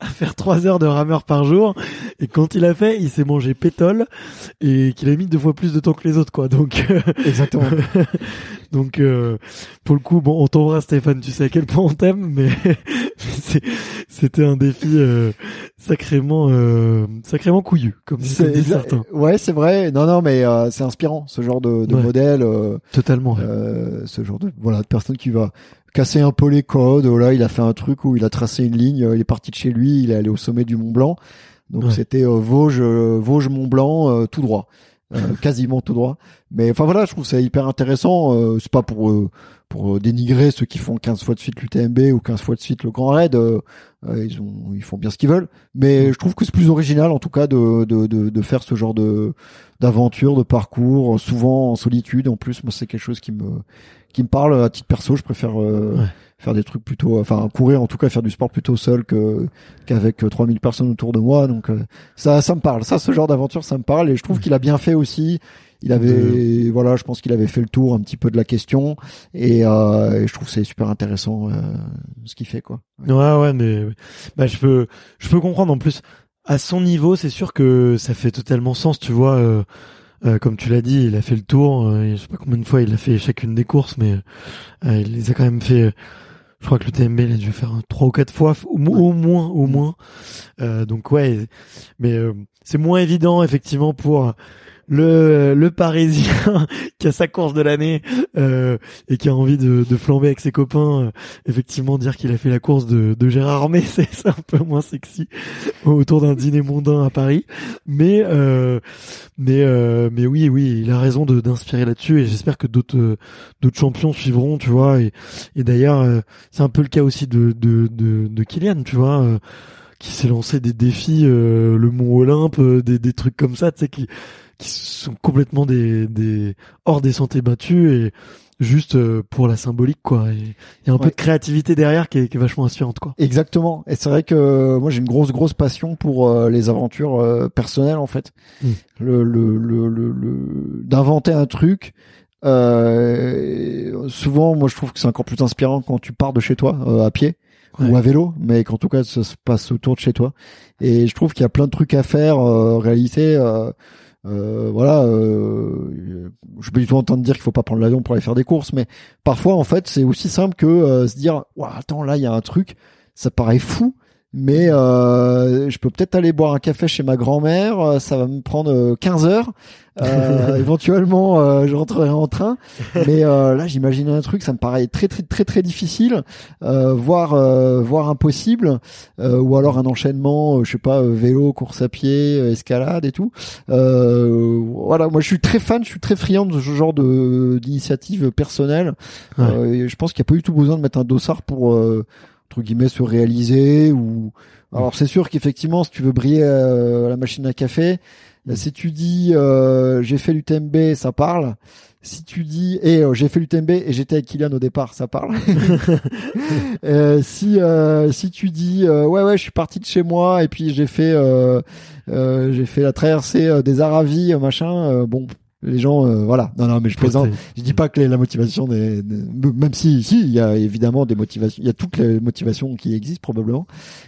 à faire trois heures de rameur par jour. Et quand il a fait, il s'est mangé pétole et qu'il a mis deux fois plus de temps que les autres, quoi. Donc, euh, exactement. donc euh, pour le coup, bon, on t'embrasse Stéphane. Tu sais à quel point on t'aime, mais, c'était un défi euh, sacrément, euh, sacrément couillu, comme disent certains. Ouais, c'est vrai. Non, non, mais euh, c'est inspirant ce genre de, de Ouais. modèle, euh, Totalement. ouais. euh, ce genre de voilà de personne qui va casser un peu les codes. Oh là, il a fait un truc où il a tracé une ligne. Il est parti de chez lui, il est allé au sommet du Mont Blanc. Donc Ouais. c'était euh, Vosges, euh, Vosges Mont Blanc, euh, tout droit, Euh, quasiment tout droit. Mais enfin voilà, je trouve ça hyper intéressant. Euh, c'est pas pour euh, pour dénigrer ceux qui font 15 fois de suite l'UTMB ou 15 fois de suite le Grand Raid. ils ont ils font bien ce qu'ils veulent. Mais je trouve que c'est plus original en tout cas de de de, de faire ce genre de d'aventure, de parcours, souvent en solitude. En plus, moi c'est quelque chose qui me qui me parle à titre perso. Je préfère euh, Ouais. Faire des trucs plutôt, enfin courir en tout cas, faire du sport plutôt seul que qu'avec euh, 3000 personnes autour de moi. Donc euh, ça ça me parle. Ça ce genre d'aventure ça me parle et je trouve qu'il a bien fait aussi. Il avait, voilà, je pense qu'il avait fait le tour un petit peu de la question et, euh, et je trouve que c'est super intéressant euh, ce qu'il fait quoi. Ouais, ouais, mais bah, je peux, je peux comprendre. En plus, à son niveau, c'est sûr que ça fait totalement sens. Tu vois, euh, euh, comme tu l'as dit, il a fait le tour. euh, je sais pas combien de fois il a fait chacune des courses, mais euh, il les a quand même fait. Je crois que le TMB, il a dû faire trois ou quatre fois, au moins, au moins. Euh, donc ouais, mais euh, c'est moins évident effectivement pour le le Parisien qui a sa course de l'année euh, et qui a envie de, de flamber avec ses copains. euh, effectivement, dire qu'il a fait la course de, de Gérard Armé, c'est un peu moins sexy autour d'un dîner mondain à Paris. Mais euh, mais euh, mais oui, oui, il a raison d'inspirer là-dessus et j'espère que d'autres d'autres champions suivront, tu vois. Et, et d'ailleurs, euh, c'est un peu le cas aussi de de de, de Kylian, tu vois. euh, qui s'est lancé des défis, euh, le Mont Olympe, euh, des, des trucs comme ça, tu sais, qui, qui sont complètement des, des hors des sentiers battus et juste euh, pour la symbolique, quoi. Il y a un peu de créativité derrière qui est, qui est vachement inspirante, quoi. Exactement. Et c'est vrai que euh, moi j'ai une grosse grosse passion pour euh, les aventures euh, personnelles en fait. Mm. Le, le, le, le, d'inventer un truc. Euh, souvent, moi je trouve que c'est encore plus inspirant quand tu pars de chez toi à pied Ouais. ou à vélo, mais qu'en tout cas ça se passe autour de chez toi. Et je trouve qu'il y a plein de trucs à faire. euh, en réalité, euh, voilà, euh, je pas du tout en train de dire qu'il faut pas prendre l'avion pour aller faire des courses, mais parfois en fait c'est aussi simple que euh, se dire, Ouah, attends là il y a un truc, ça paraît fou, mais euh, je peux peut-être aller boire un café chez ma grand-mère, euh, ça va me prendre euh, 15 heures, euh, éventuellement euh, je rentrerai en train, mais euh, là j'imagine un truc, ça me paraît très très très très difficile, euh, voire euh, voire impossible, euh, ou alors un enchaînement, je sais pas, vélo, course à pied, escalade et tout. Euh, voilà, moi je suis très fan, je suis très friand de ce genre de d'initiative personnelle. Ouais. Euh, je pense qu'il n'y a pas du tout besoin de mettre un dossard pour euh, entre guillemets se réaliser ou alors c'est sûr qu'effectivement si tu veux briller euh, à la machine à café Mm. si tu dis euh, j'ai fait l'UTMB ça parle si tu dis et j'ai fait l'UTMB et j'étais avec Kylian au départ ça parle Euh, si euh, si tu dis euh, ouais ouais je suis parti de chez moi et puis j'ai fait euh, euh, j'ai fait la traversée euh, des Aravis euh, machin euh, bon les gens euh, voilà. Non non mais je plaisante. Je dis pas que les- la motivation des, des- même si si il y a évidemment des motivations il y a toutes les motivations qui existent probablement.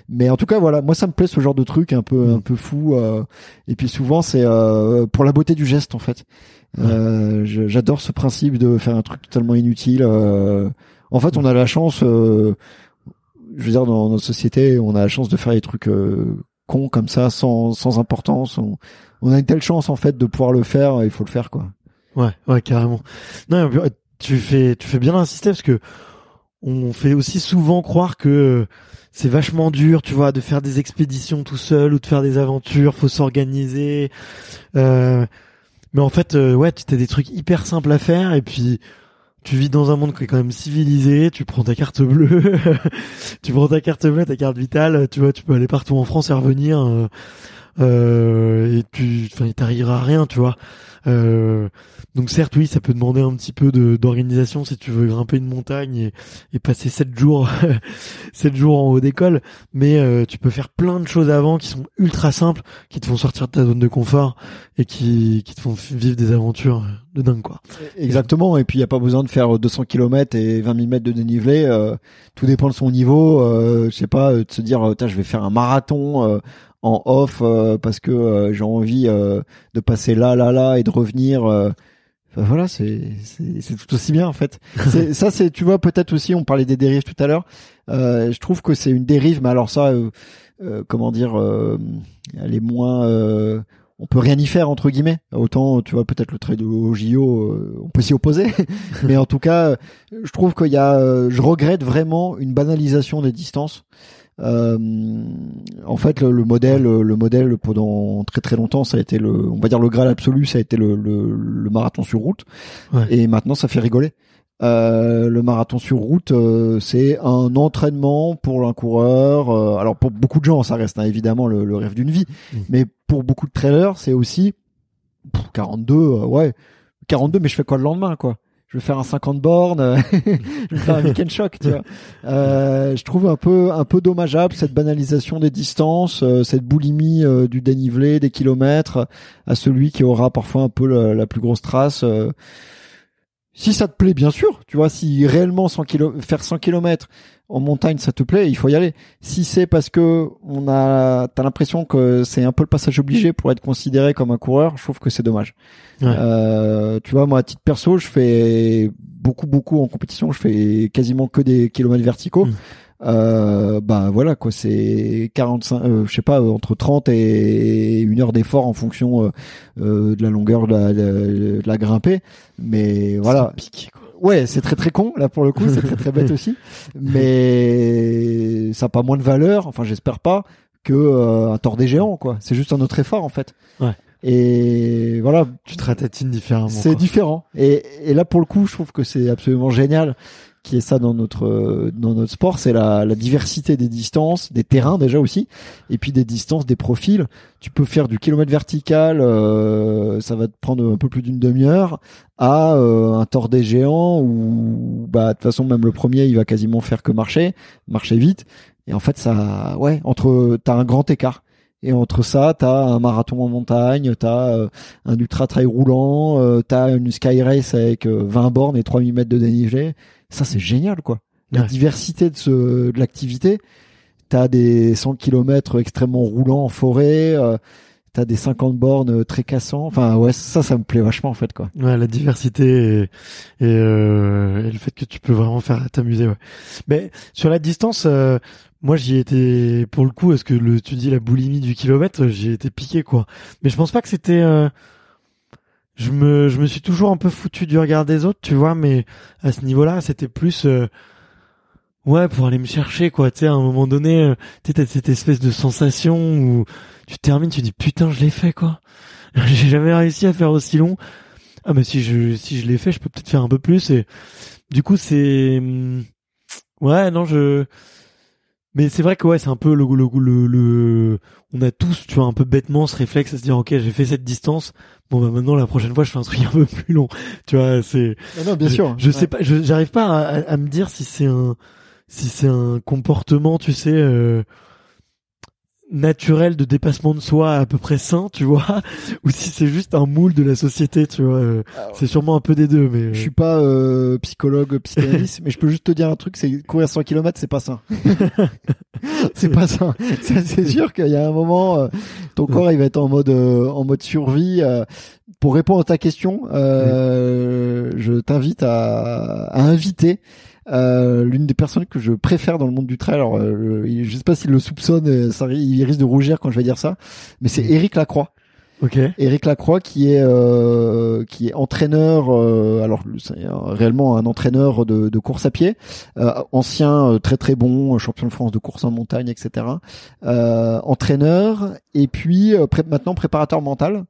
Mais en tout cas voilà moi ça me plaît ce genre de truc un peu Mm. un peu fou euh, et puis souvent c'est euh, pour la beauté du geste en fait. Euh, je- j'adore ce principe de faire un truc totalement inutile euh, en fait on a la chance euh, je veux dire dans notre société on a la chance de faire des trucs euh, cons comme ça sans sans importance. On, on a une telle chance en fait de pouvoir le faire il faut le faire quoi Ouais, ouais, carrément. Non, euh, tu fais, tu fais bien insister parce que on fait aussi souvent croire que c'est vachement dur, tu vois, de faire des expéditions tout seul ou de faire des aventures, faut s'organiser. Euh, mais en fait, euh, ouais, tu as des trucs hyper simples à faire et puis tu vis dans un monde qui est quand même civilisé, tu prends ta carte bleue, tu prends ta carte bleue, ta carte vitale, tu vois, tu peux aller partout en France et revenir. euh, euh, et tu, enfin, il t'arrivera à rien, tu vois. Euh, donc certes, oui, ça peut demander un petit peu d'organisation si tu veux grimper une montagne et, et passer sept jours, sept jours en haut d'école, mais euh, tu peux faire plein de choses avant qui sont ultra simples, qui te font sortir de ta zone de confort et qui qui te font vivre des aventures de dingue, quoi. Exactement. Et puis il y a pas besoin de faire 200 km et 20 000 mètres de dénivelé. euh, tout dépend de son niveau. Euh, je sais pas, euh, de se dire, euh, je vais faire un marathon. euh, en off euh, parce que euh, j'ai envie euh, de passer là là là et de revenir euh, Enfin, voilà, c'est tout aussi bien en fait. Ça, c'est tu vois peut-être aussi. On parlait des dérives tout à l'heure. Euh, je trouve que c'est une dérive, mais alors ça, euh, euh, comment dire, euh, elle est moins. Euh, on peut rien y faire entre guillemets. Autant tu vois peut-être le trait de au JO, euh, on peut s'y opposer. mais en tout cas, euh, je trouve qu'il y a. euh, je regrette vraiment une banalisation des distances. Euh, en fait, le, le modèle, le modèle pendant très très longtemps, ça a été le, on va dire le graal absolu, ça a été le, le, le marathon sur route. Ouais. Et maintenant, ça fait rigoler. Euh, le marathon sur route, euh, c'est un entraînement pour un coureur. euh, alors pour beaucoup de gens, ça reste hein, évidemment le, le rêve d'une vie, Mm. mais pour beaucoup de trailers, c'est aussi pff, 42, euh, ouais, 42. Mais je fais quoi le lendemain, quoi? Je vais faire un 50 bornes, euh, je vais faire un week-end choc, tu vois. Euh, je trouve un peu un peu dommageable cette banalisation des distances, euh, cette boulimie euh, du dénivelé, des kilomètres, à celui qui aura parfois un peu la, la plus grosse trace. Si ça te plaît, bien sûr, tu vois, si réellement 100 kilo, faire 100 kilomètres en montagne, ça te plaît, il faut y aller. Si c'est parce que on a, t'as l'impression que c'est un peu le passage obligé pour être considéré comme un coureur, je trouve que c'est dommage. Ouais. Euh, tu vois, moi, à titre perso, je fais beaucoup, beaucoup en compétition. Je fais quasiment que des kilomètres verticaux. Mm. Euh, bah voilà quoi, c'est 45, euh, je sais pas, entre 30 et une heure d'effort en fonction euh, euh, de la longueur de la, de, la grimpée. Mais voilà, C'est piqué, quoi. Ouais, c'est très très con là pour le coup, c'est très très bête aussi, mais ça a pas moins de valeur, enfin j'espère pas que euh, un tort des géants quoi. C'est juste un autre effort en fait. Ouais. Et voilà, Tu te ratatines différemment. c'est différent. Et, et là pour le coup, je trouve que c'est absolument génial qui est ça dans notre euh, dans notre sport, c'est la, la diversité des distances, des terrains déjà aussi, et puis des distances, des profils. Tu peux faire du kilomètre vertical, euh, ça va te prendre un peu plus d'une demi-heure, à euh, un tort des géants où bah de toute façon même le premier il va quasiment faire que marcher, marcher vite. Et en fait ça, ouais, entre t'as un grand écart. Et entre ça, t'as un marathon en montagne, t'as euh, un ultra trail roulant, euh, t'as une sky race avec euh, 20 bornes et 3000 mètres de dénivelé. Ça, c'est génial, quoi. La Ouais. diversité de, ce, de l'activité. T'as des 100 km extrêmement roulants en forêt. Euh, t'as des 50 bornes euh, très cassants. Enfin, ouais, ça, ça me plaît vachement, en fait, quoi. Ouais, la diversité et, et, euh, et le fait que tu peux vraiment faire t'amuser. Ouais. Mais sur la distance, euh, moi j'y étais pour le coup. Est-ce que le, tu dis la boulimie du kilomètre, j'y ai été piqué quoi. Mais je pense pas que c'était. euh, je me je me suis toujours un peu foutu du regard des autres, tu vois. Mais à ce niveau-là, c'était plus. euh, Ouais, pour aller me chercher, quoi. Tu sais, à un moment donné, euh, tu sais, cette espèce de sensation où tu termines, tu dis putain, je l'ai fait, quoi. J'ai jamais réussi à faire aussi long. Ah mais si je si je l'ai fait, je peux peut-être faire un peu plus et du coup c'est hum, ouais non je mais c'est vrai que ouais c'est un peu le, le le le on a tous tu vois un peu bêtement ce réflexe à se dire ok j'ai fait cette distance bon bah maintenant la prochaine fois je fais un truc un peu plus long tu vois c'est non, bien je, sûr. je sais pas je j'arrive pas à, à- à me dire si c'est un si c'est un comportement tu sais euh, naturel de dépassement de soi à peu près sain tu vois ou si c'est juste un moule de la société tu vois euh, c'est sûrement un peu des deux mais Je euh, suis pas euh, psychologue, psychanalyste, mais je peux juste te dire un truc, c'est courir 100 km, c'est pas sain. c'est pas sain. Ça, C'est sûr qu'il y a un moment, euh, ton corps il va être en mode euh, en mode survie. euh. pour répondre à ta question, euh, je t'invite à, à inviter euh, l'une des personnes que je préfère dans le monde du trail. Alors, euh, je sais pas s'il le soupçonne, euh, ça, il risque de rougir quand je vais dire ça, mais c'est Eric Lacroix. ok Éric Lacroix qui est euh, qui est entraîneur euh, alors c'est réellement un entraîneur de, de course à pied euh, ancien euh, très très bon champion de France de course en montagne etc euh, entraîneur et puis pré- maintenant préparateur mental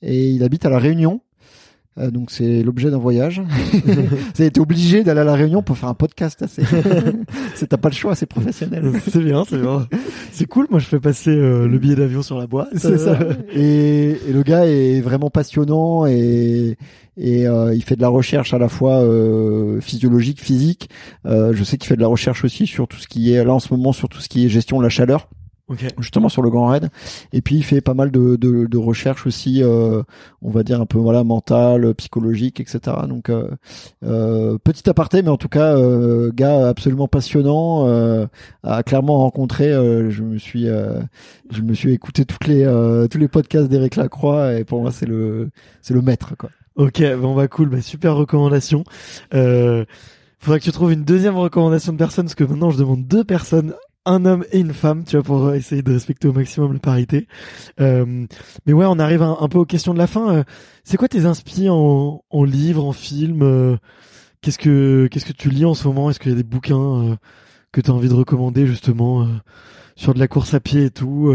et il habite à la Réunion Euh, donc c'est l'objet d'un voyage. Vous été obligé d'aller à la Réunion pour faire un podcast. C'est c'est t'as pas le choix, c'est professionnel. c'est bien, c'est bien. C'est cool. Moi, je fais passer euh, le billet d'avion sur la boîte. C'est ça. Et, et, le gars est vraiment passionnant et et euh, il fait de la recherche à la fois euh, physiologique, physique. je sais qu'il fait de la recherche aussi sur tout ce qui est là en ce moment sur tout ce qui est gestion de la chaleur. Okay. justement sur le Grand Raid. Et puis il fait pas mal de, de, de recherches aussi, euh, on va dire un peu voilà mental, psychologique, etc. Donc euh, euh, petit aparté, mais en tout cas euh, gars absolument passionnant, euh, a clairement rencontré. Euh, je me suis je me suis écouté toutes les tous les podcasts d'Éric Lacroix et pour moi c'est le c'est le maître quoi. Ok, bon bah cool, bah super recommandation. Euh, faudrait que tu trouves une deuxième recommandation de personne parce que maintenant je demande deux personnes un homme et une femme, tu vois, pour essayer de respecter au maximum la parité. Euh, mais ouais, on arrive un, peu aux questions de la fin. Euh, c'est quoi tes inspi en, en livres, en films euh, Qu'est-ce que qu'est-ce que tu lis en ce moment? Est-ce qu'il y a des bouquins que tu as envie de recommander justement sur de la course à pied et tout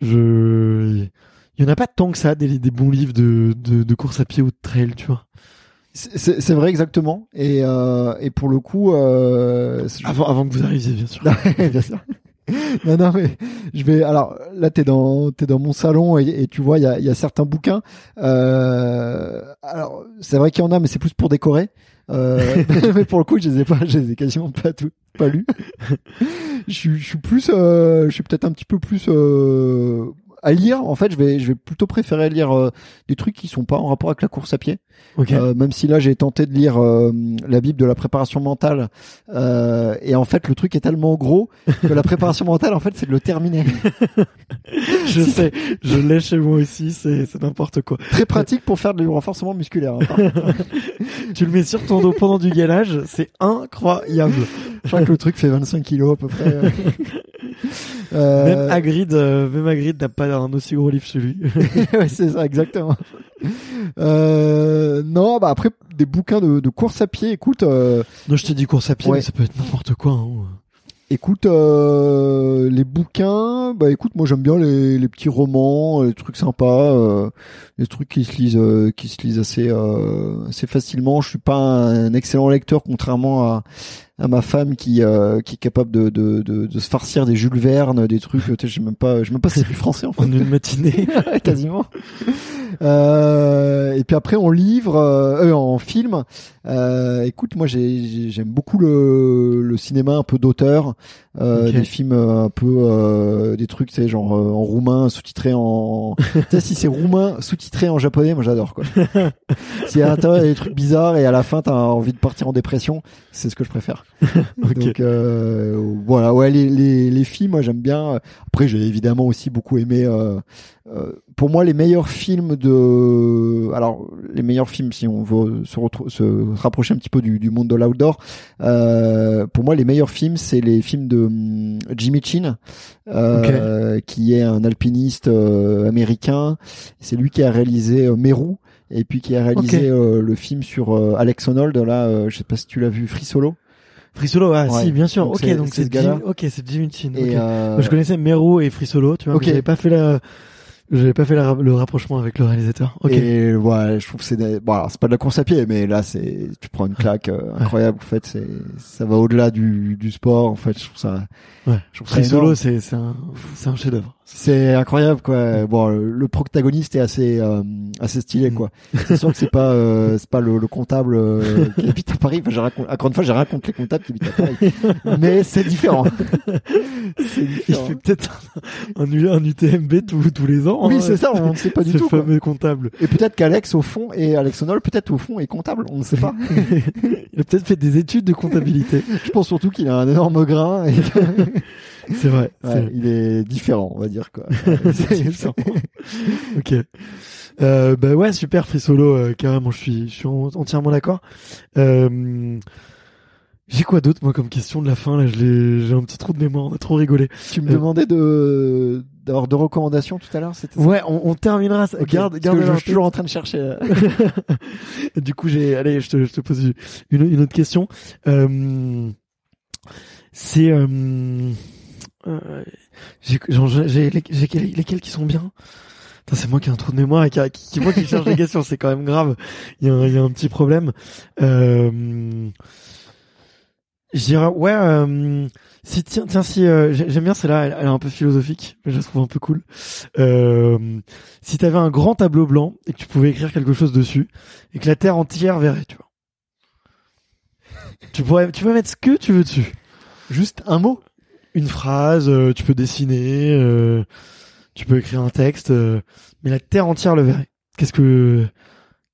Je, il y en a pas tant que ça des, des bons livres de, de, de course à pied ou de trail, tu vois. C'est vrai exactement. Et, euh, et pour le coup, euh, avant, avant que vous arriviez, bien sûr. bien sûr. non, non, mais je vais. Alors là, t'es dans t'es dans mon salon et, et tu vois, il y a, y a certains bouquins. Euh, alors c'est vrai qu'il y en a, mais c'est plus pour décorer. Euh, mais pour le coup, je les ai pas, je les ai quasiment pas tout, pas lus. je, suis, je suis plus, euh, je suis peut-être un petit peu plus euh, à lire, en fait, je vais, je vais plutôt préférer lire euh, des trucs qui sont pas en rapport avec la course à pied. Euh, même si là, j'ai tenté de lire euh, la Bible de la préparation mentale, et en fait, le truc est tellement gros que la préparation mentale, en fait, c'est de le terminer. je sais, je l'ai chez moi aussi, c'est, c'est n'importe quoi. Très pratique pour faire du renforcement musculaire. Hein, tu le mets sur ton dos pendant du galage, c'est incroyable. Je crois que le truc fait 25 kilos à peu près. Euh... Même Hagrid, euh, même Hagrid n'a pas un aussi gros livre chez lui. ouais, c'est ça, exactement. Euh, non, bah après des bouquins de, de course à pied. Écoute. Euh... Non, je t'ai dit course à pied, mais ça peut être n'importe quoi. Hein. Écoute, euh, les bouquins, bah écoute, moi j'aime bien les, les, petits romans, les trucs sympas, euh, les trucs qui se lisent, euh, qui se lisent assez, euh, assez facilement. Je suis pas un excellent lecteur, contrairement à, à ma femme qui euh, qui est capable de, de, de, de, se farcir des Jules Verne, des trucs. Je sais même pas, je sais même pas si c'est du français en fait. En une matinée, quasiment. Euh, et puis après en livre, euh, en film. Euh, écoute, moi j'aime beaucoup le, le cinéma un peu d'auteur, euh, des films un peu des trucs, tu sais, genre en roumain sous-titré en. tu sais, si c'est roumain sous-titré en japonais, moi j'adore quoi. S'il y a des trucs bizarres et à la fin t'as envie de partir en dépression, c'est ce que je préfère. Donc euh, voilà, ouais, les, les, les filles, moi j'aime bien. Après, j'ai évidemment aussi beaucoup aimé. Euh, euh, pour moi, les meilleurs films de, alors les meilleurs films, si on veut se, se rapprocher un petit peu du, du monde de l'outdoor, euh, pour moi, les meilleurs films, c'est les films de hum, Jimmy Chin, euh, qui est un alpiniste euh, américain. C'est lui qui a réalisé Meru et puis qui a réalisé le film sur Alex Honnold. Là, je sais pas si tu l'as vu, Free Solo. Frisolo, ah si, bien sûr. ok, donc c'est Jim, ok, c'est Jimmy Chin. Euh... je connaissais Mero et Frisolo, tu vois. Okay. J'avais pas fait la, j'avais pas fait le rapprochement avec le réalisateur. Ok. Et ouais, je trouve que c'est bon, alors c'est pas de la course à pied, mais là c'est, tu prends une claque euh, incroyable. En fait, c'est, ça va au-delà du, du sport. En fait, je trouve ça. Ouais. Je trouve Frisolo, c'est, c'est un, c'est un chef-d'œuvre. C'est incroyable quoi. Bon, le, protagoniste est assez euh, assez stylé quoi. C'est sûr que c'est pas euh, c'est pas le, le comptable euh, qui habite à Paris. Enfin, j'ai encore une fois, j'ai rien contre les comptables qui habitent à Paris, mais c'est différent. c'est différent. Il fait peut-être un, un, UTMB tous tous les ans. Oui, hein. c'est ça. On ne sait pas du tout. Ce fameux comptable. Et peut-être qu'Alex au fond et Alex Honnold peut-être au fond est comptable. On ne sait pas. il a peut-être fait des études de comptabilité. Je pense surtout qu'il a un énorme grain. Et c'est vrai. il est différent, on va dire quoi. ok. Euh, bah ouais, super Free Solo, euh, carrément, je suis, je suis entièrement d'accord. Euh, j'ai quoi d'autre moi comme question de la fin là? J'ai un petit trou de mémoire, on a trop rigolé. Tu me demandais de d'avoir deux recommandations tout à l'heure, c'était Ouais, on, on terminera. ça. Garde, garde. je suis toujours en train de chercher. du coup, j'ai, allez, je te, je te pose une, une autre question. Euh, c'est euh, j'ai lesquels qui sont bien c'est moi qui ai un trou de mémoire et qui, qui, qui moi qui cherche les questions. C'est quand même grave. Il y, a un, il y a un petit problème. Euh, je dirais ouais. Euh, si tiens tiens si euh, j'ai- j'aime bien celle-là. Elle, elle est un peu philosophique, mais je la trouve un peu cool. Euh, si t'avais un grand tableau blanc et que tu pouvais écrire quelque chose dessus et que la terre entière verrait, tu vois. Tu pourrais tu peux mettre ce que tu veux dessus. Juste un mot. Une phrase, euh, tu peux dessiner, euh, tu peux écrire un texte, euh, mais la terre entière le verrait. Qu'est-ce que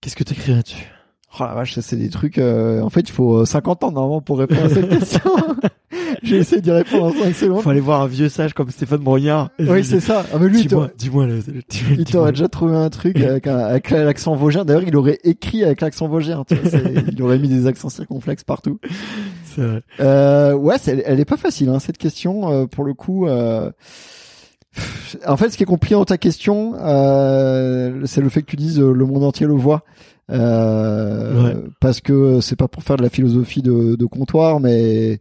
qu'est-ce que t'écrirais dessus Oh la vache, ça c'est des trucs. euh, en fait, il faut euh, 50 ans normalement pour répondre à cette question. J'ai essayé d'y répondre en 5 secondes. Faut aller voir un vieux sage comme Stéphane Brognard. Oui, c'est ça. Ah, mais lui, il Dis-moi, t'aurait- dis-moi, il t'aurait déjà trouvé un truc avec, un- avec l'accent vosgien. D'ailleurs, il aurait écrit avec l'accent vosgien. tu vois, c'est- il aurait mis des accents circonflexes partout. C'est vrai. Euh, ouais, c'est- elle est pas facile hein, cette question euh, pour le coup. euh, En fait, ce qui est compliqué dans ta question, euh, c'est le fait que tu dises euh, le monde entier le voit. Euh, Ouais. Parce que c'est pas pour faire de la philosophie de, de comptoir, mais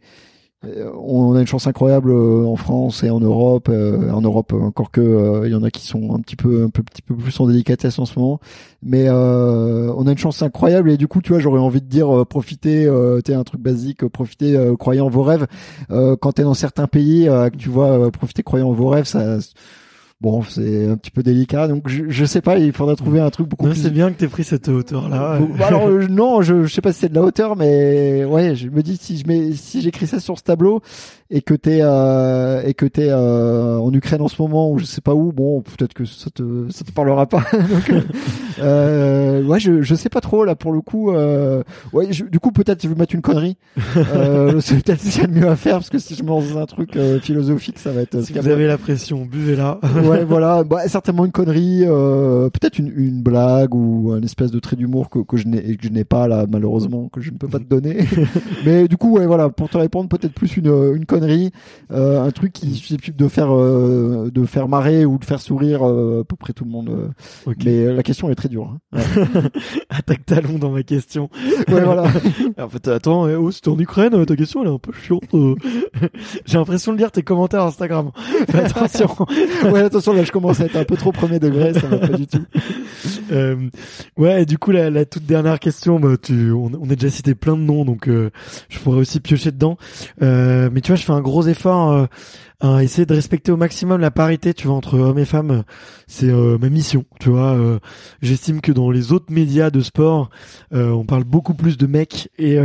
euh, on a une chance incroyable euh, en France et en Europe. euh, en Europe, encore que euh, il y en a qui sont un petit peu, un peu, petit peu plus en délicatesse en ce moment. Mais euh, on a une chance incroyable et du coup, tu vois, j'aurais envie de dire euh, profitez, euh, t'es un truc basique, euh, profitez, euh, croyez en vos rêves. Euh, quand t'es dans certains pays, euh, que tu vois, euh, profitez, croyez en vos rêves, ça, bon, c'est un petit peu délicat. Donc, je, je sais pas, il faudra trouver un truc beaucoup Non, plus. c'est bien que t'aies pris cette hauteur-là. Bah, Alors euh, non, je, je sais pas si c'est de la hauteur, mais ouais, je me dis si je mets, si j'écris ça sur ce tableau et que t'es euh, et que t'es euh, en Ukraine en ce moment ou je sais pas où, bon, peut-être que ça te ça te parlera pas. Donc, euh, euh, ouais, je je sais pas trop là pour le coup. Euh, ouais, je- du coup peut-être je vais mettre une connerie. Euh, c'est peut-être ce qu'il y a de mieux à faire parce que si je me lance dans un truc philosophique, ça va être. Si vous avez la pression, buvez-la. Ouais, voilà, bah, certainement une connerie, euh, peut-être une, une blague ou un espèce de trait d'humour que, que je n'ai que je n'ai pas là malheureusement que je ne peux pas te donner. Mais du coup, ouais, voilà, pour te répondre, peut-être plus une une connerie, euh, un truc qui est susceptible de faire euh, de faire marrer ou de faire sourire euh, à peu près tout le monde. euh. Ok. Mais euh, la question est très dure. hein. Attaque talon dans ma question. Ouais, voilà. en fait, attends, eh, oh, c'était en Ukraine, ta question elle est un peu chiante. J'ai l'impression de lire tes commentaires Instagram. Fais attention. ouais, attention, là, je commence à être un peu trop premier degré, ça va pas du tout. Euh, ouais, et du coup, la, la toute dernière question, bah, tu, on, on a déjà cité plein de noms, donc euh, je pourrais aussi piocher dedans. Euh, mais tu vois, je fais un gros effort euh, à essayer de respecter au maximum la parité, tu vois, entre hommes et femmes. C'est euh, ma mission, tu vois. euh, J'estime que dans les autres médias de sport, on parle beaucoup plus de mecs, et, et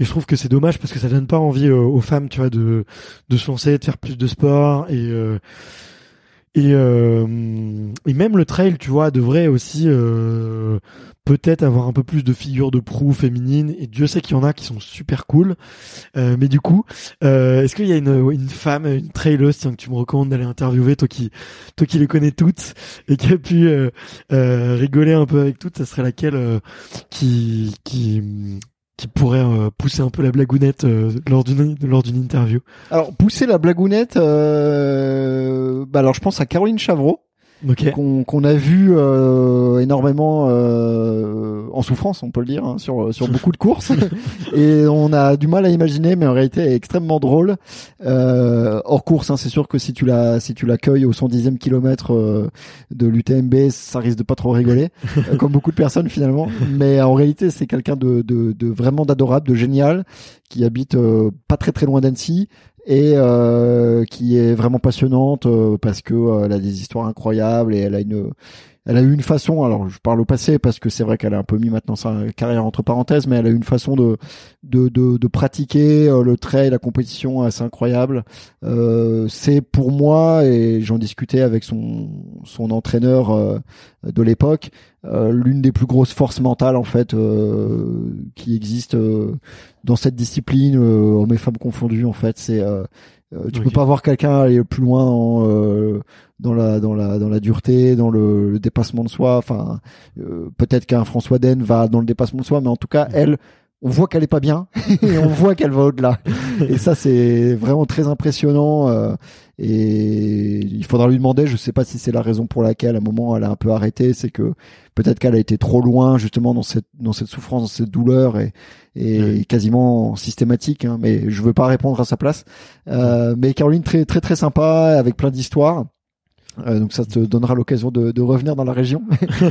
je trouve que c'est dommage parce que ça donne pas envie aux femmes, tu vois, de, de se lancer, de faire plus de sport et et, euh, et même le trail, tu vois, devrait aussi euh, peut-être avoir un peu plus de figures de proue féminines. Et Dieu sait qu'il y en a qui sont super cool. Euh, mais du coup, euh, est-ce qu'il y a une, une femme, une traileuse, tiens, que tu me recommandes d'aller interviewer, toi qui, toi qui les connais toutes et qui a pu euh, euh, rigoler un peu avec toutes, ça serait laquelle qui, qui, qui pourrait euh, pousser un peu la blagounette euh, lors d'une lors d'une interview. Alors, pousser la blagounette, euh, bah alors je pense à Caroline Chavreau. Ok. qu'on a vu euh, énormément euh, en souffrance, on peut le dire, hein, sur sur beaucoup de courses, et on a du mal à imaginer, mais en réalité, elle est extrêmement drôle. Euh, hors course, hein, c'est sûr que si tu la si tu l'accueilles au 110e kilomètre euh, de l'UTMB, ça risque de pas trop rigoler, euh, comme beaucoup de personnes finalement. Mais en réalité, c'est quelqu'un de, de de vraiment d'adorable, de génial, qui habite euh, pas très très loin d'Annecy et euh, qui est vraiment passionnante euh, parce que euh, elle a des histoires incroyables et elle a une elle a eu une façon alors je parle au passé parce que c'est vrai qu'elle a un peu mis maintenant sa carrière entre parenthèses mais elle a eu une façon de de de, de pratiquer euh, le trail la compétition assez incroyable. Euh, c'est pour moi et j'en discutais avec son son entraîneur euh, de l'époque euh, l'une des plus grosses forces mentales en fait euh, qui existe dans cette discipline euh, hommes et femmes confondus en fait c'est tu peux pas voir quelqu'un aller plus loin en, euh, dans la dans la dans la dureté dans le, le dépassement de soi. Enfin euh, peut-être qu'un François Den va dans le dépassement de soi mais en tout cas elle on voit qu'elle est pas bien et on voit qu'elle va au-delà. Et ça c'est vraiment très impressionnant euh, et il faudra lui demander. Je sais pas si c'est la raison pour laquelle à un moment elle a un peu arrêté. C'est que peut-être qu'elle a été trop loin justement dans cette dans cette souffrance dans cette douleur et et quasiment systématique hein, mais je veux pas répondre à sa place. Euh, mais Caroline très très très sympa avec plein d'histoires Euh, donc ça te donnera l'occasion de, de revenir dans la région.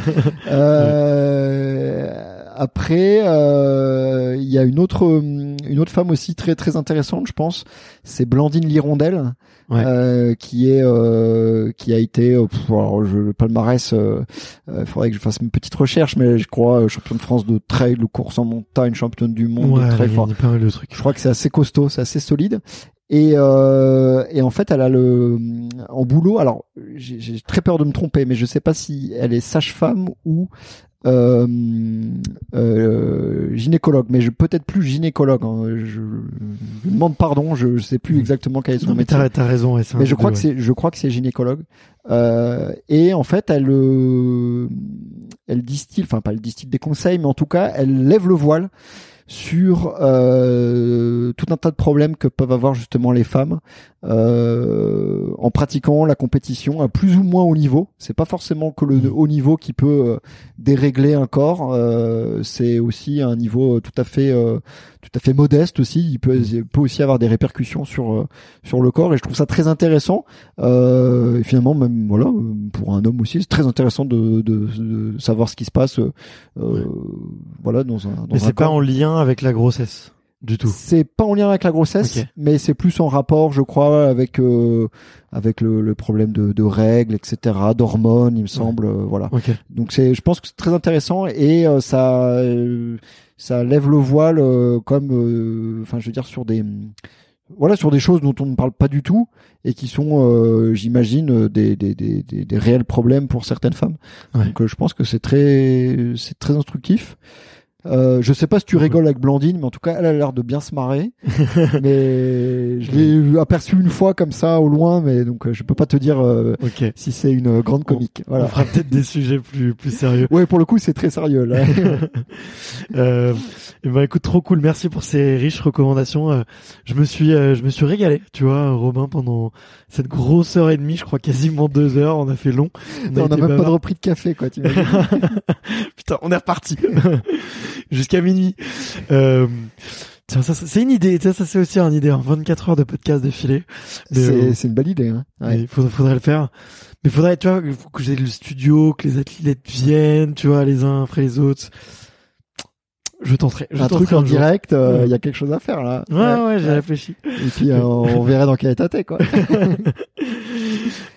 euh, après, euh, il y a une autre une autre femme aussi très très intéressante, je pense. C'est Blandine Lirondelle, Ouais. euh, qui est euh, qui a été pff, alors je, le palmarès. Il faudrait que je fasse une petite recherche, mais je crois euh, championne de France de trail, de course en montagne, championne du monde Ouais, de trail. il y a Enfin, pas mal de trucs. je crois que c'est assez costaud, c'est assez solide. Et, euh, et en fait, elle a le en boulot. Alors, j'ai très peur de me tromper, mais je sais pas si elle est sage-femme ou euh, euh, gynécologue. Mais je peut-être plus gynécologue. hein. Je, je demande pardon. Je, je sais plus exactement quel est son Non, mais métier. t'as, t'as raison. ouais, Mais je crois que c'est, je crois que c'est gynécologue. Euh, et en fait, elle, elle distille, enfin pas elle distille des conseils, mais en tout cas, elle lève le voile sur euh, tout un tas de problèmes que peuvent avoir justement les femmes euh, en pratiquant la compétition à plus ou moins haut niveau. C'est pas forcément que le Mhm. haut niveau qui peut euh, dérégler un corps. euh, c'est aussi un niveau tout à fait, euh, tout à fait modeste aussi. Il peut, il peut aussi avoir des répercussions sur euh, sur le corps et je trouve ça très intéressant. Euh, et finalement, même voilà, pour un homme aussi, c'est très intéressant de, de, de savoir ce qui se passe. euh, Ouais. Voilà, dans un. Dans Mais c'est pas en lien avec la grossesse du tout. C'est pas en lien avec la grossesse, mais c'est plus en rapport, je crois, avec euh, avec le, le problème de, de règles, etc., d'hormones, il me semble, euh, voilà. Ok. Donc c'est, je pense que c'est très intéressant et euh, ça euh, ça lève le voile euh, comme, euh, enfin, je veux dire sur des voilà sur des choses dont on ne parle pas du tout et qui sont, euh, j'imagine, des, des, des, des, des réels problèmes pour certaines femmes. Ouais. Donc euh, je pense que c'est très c'est très instructif. Euh, je sais pas si tu rigoles avec Blandine, mais en tout cas, elle a l'air de bien se marrer. mais je l'ai aperçu une fois comme ça au loin, mais donc euh, je peux pas te dire euh, si c'est une euh, grande comique. On Voilà. fera peut-être des sujets plus plus sérieux. Ouais, pour le coup, c'est très sérieux là. euh, et ben écoute, trop cool. Merci pour ces riches recommandations. Euh, je me suis, je me suis régalé, tu vois, Robin, pendant cette grosse heure et demie, je crois quasiment deux heures. On a fait long. on a été même pas de repris de café, quoi. Putain, on est reparti jusqu'à minuit. Euh, tiens, ça, c'est une idée. Tiens, ça c'est aussi une idée. Hein. 24 heures de podcast défilé. C'est euh, c'est une belle idée. Hein. Ouais. Il faudrait, faudrait le faire. Mais faudrait, tu vois, faut que j'ai le studio, que les athlètes viennent, tu vois, les uns après les autres. Je tenterai. Je Un tenterai truc en direct, euh, il Ouais. y a quelque chose à faire là. Ouais, ouais, j'ai réfléchi. Et puis euh, on verra dans quel état t'es, quoi.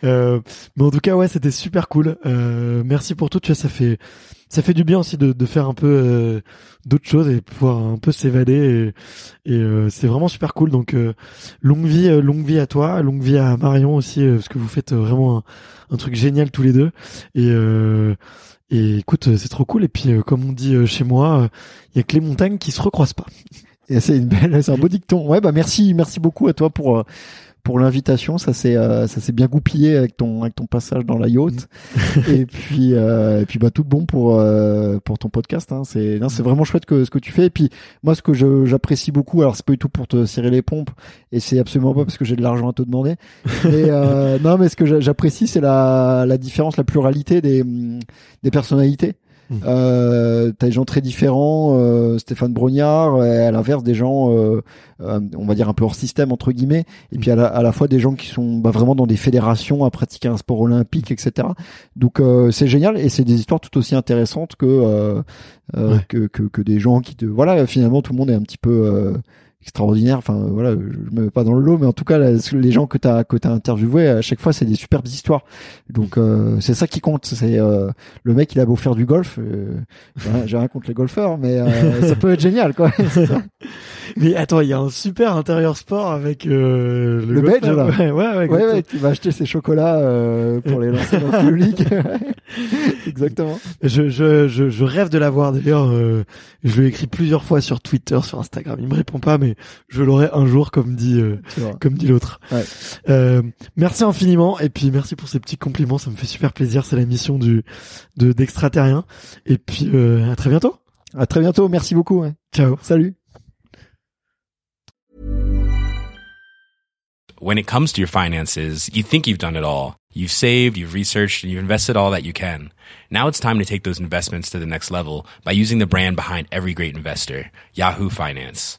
Euh, mais en tout cas, ouais, c'était super cool. Euh, merci pour tout. Tu vois, ça fait, ça fait du bien aussi de, de faire un peu euh, d'autres choses et pouvoir un peu s'évader. Et, et, euh, c'est vraiment super cool. Donc, euh, longue vie, euh, longue vie à toi, longue vie à Marion aussi, euh, parce que vous faites euh, vraiment un, un truc génial tous les deux. Et et écoute, c'est trop cool. Et puis, comme on dit chez moi, il y a que les montagnes qui se recroisent pas. Et c'est une belle, c'est un beau dicton. Ouais, bah merci, merci beaucoup à toi pour pour l'invitation. Ça s'est euh, ça s'est bien goupillé avec ton avec ton passage dans la yacht. et puis euh, et puis bah tout bon pour euh, pour ton podcast. Hein. C'est non, c'est vraiment chouette que ce que tu fais. Et puis moi, ce que je j'apprécie beaucoup, alors c'est pas du tout pour te serrer les pompes, et c'est absolument pas parce que j'ai de l'argent à te demander. Mais euh, non, mais ce que j'a- j'apprécie, c'est la la différence, la pluralité des hum, des personnalités. Euh, t'as des gens très différents, euh, Stéphane Brognard, et à l'inverse des gens, euh, euh, on va dire un peu hors système entre guillemets, et puis à la, à la fois des gens qui sont bah, vraiment dans des fédérations à pratiquer un sport olympique, etc. Donc euh, c'est génial et c'est des histoires tout aussi intéressantes que euh, euh, Ouais. que, que que des gens qui te voilà finalement tout le monde est un petit peu euh, extraordinaire. Enfin voilà, je me mets pas dans le lot, mais en tout cas là, les gens que t'as que t'as interviewés à chaque fois c'est des superbes histoires. Donc euh, c'est ça qui compte. C'est euh, le mec il a beau faire du golf, euh, j'ai rien- j'ai rien contre les golfeurs, mais euh, ça peut être génial quoi. Ça. Mais attends, il y a un super intérieur sport avec euh, Le golf, badge, là. Ouais, ouais, ouais. Ouais, vas acheter ces chocolats euh, pour les lancer dans le public. Exactement. Je, je, je, je rêve de l'avoir d'ailleurs. euh, je lui ai écrit plusieurs fois sur Twitter, sur Instagram. Il me répond pas, mais je l'aurai un jour, comme dit, euh, comme dit l'autre. Ouais. Euh, merci infiniment et puis merci pour ces petits compliments. Ça me fait super plaisir. C'est la mission du de d'extraterrien. Et puis euh, à très bientôt. À très bientôt. Merci beaucoup. Ciao. Salut. When it comes to your finances, you think you've done it all. You've saved, you've researched, and you've invested all that you can. Now it's time to take those investments to the next level by using the brand behind every great investor, Yahoo Finance.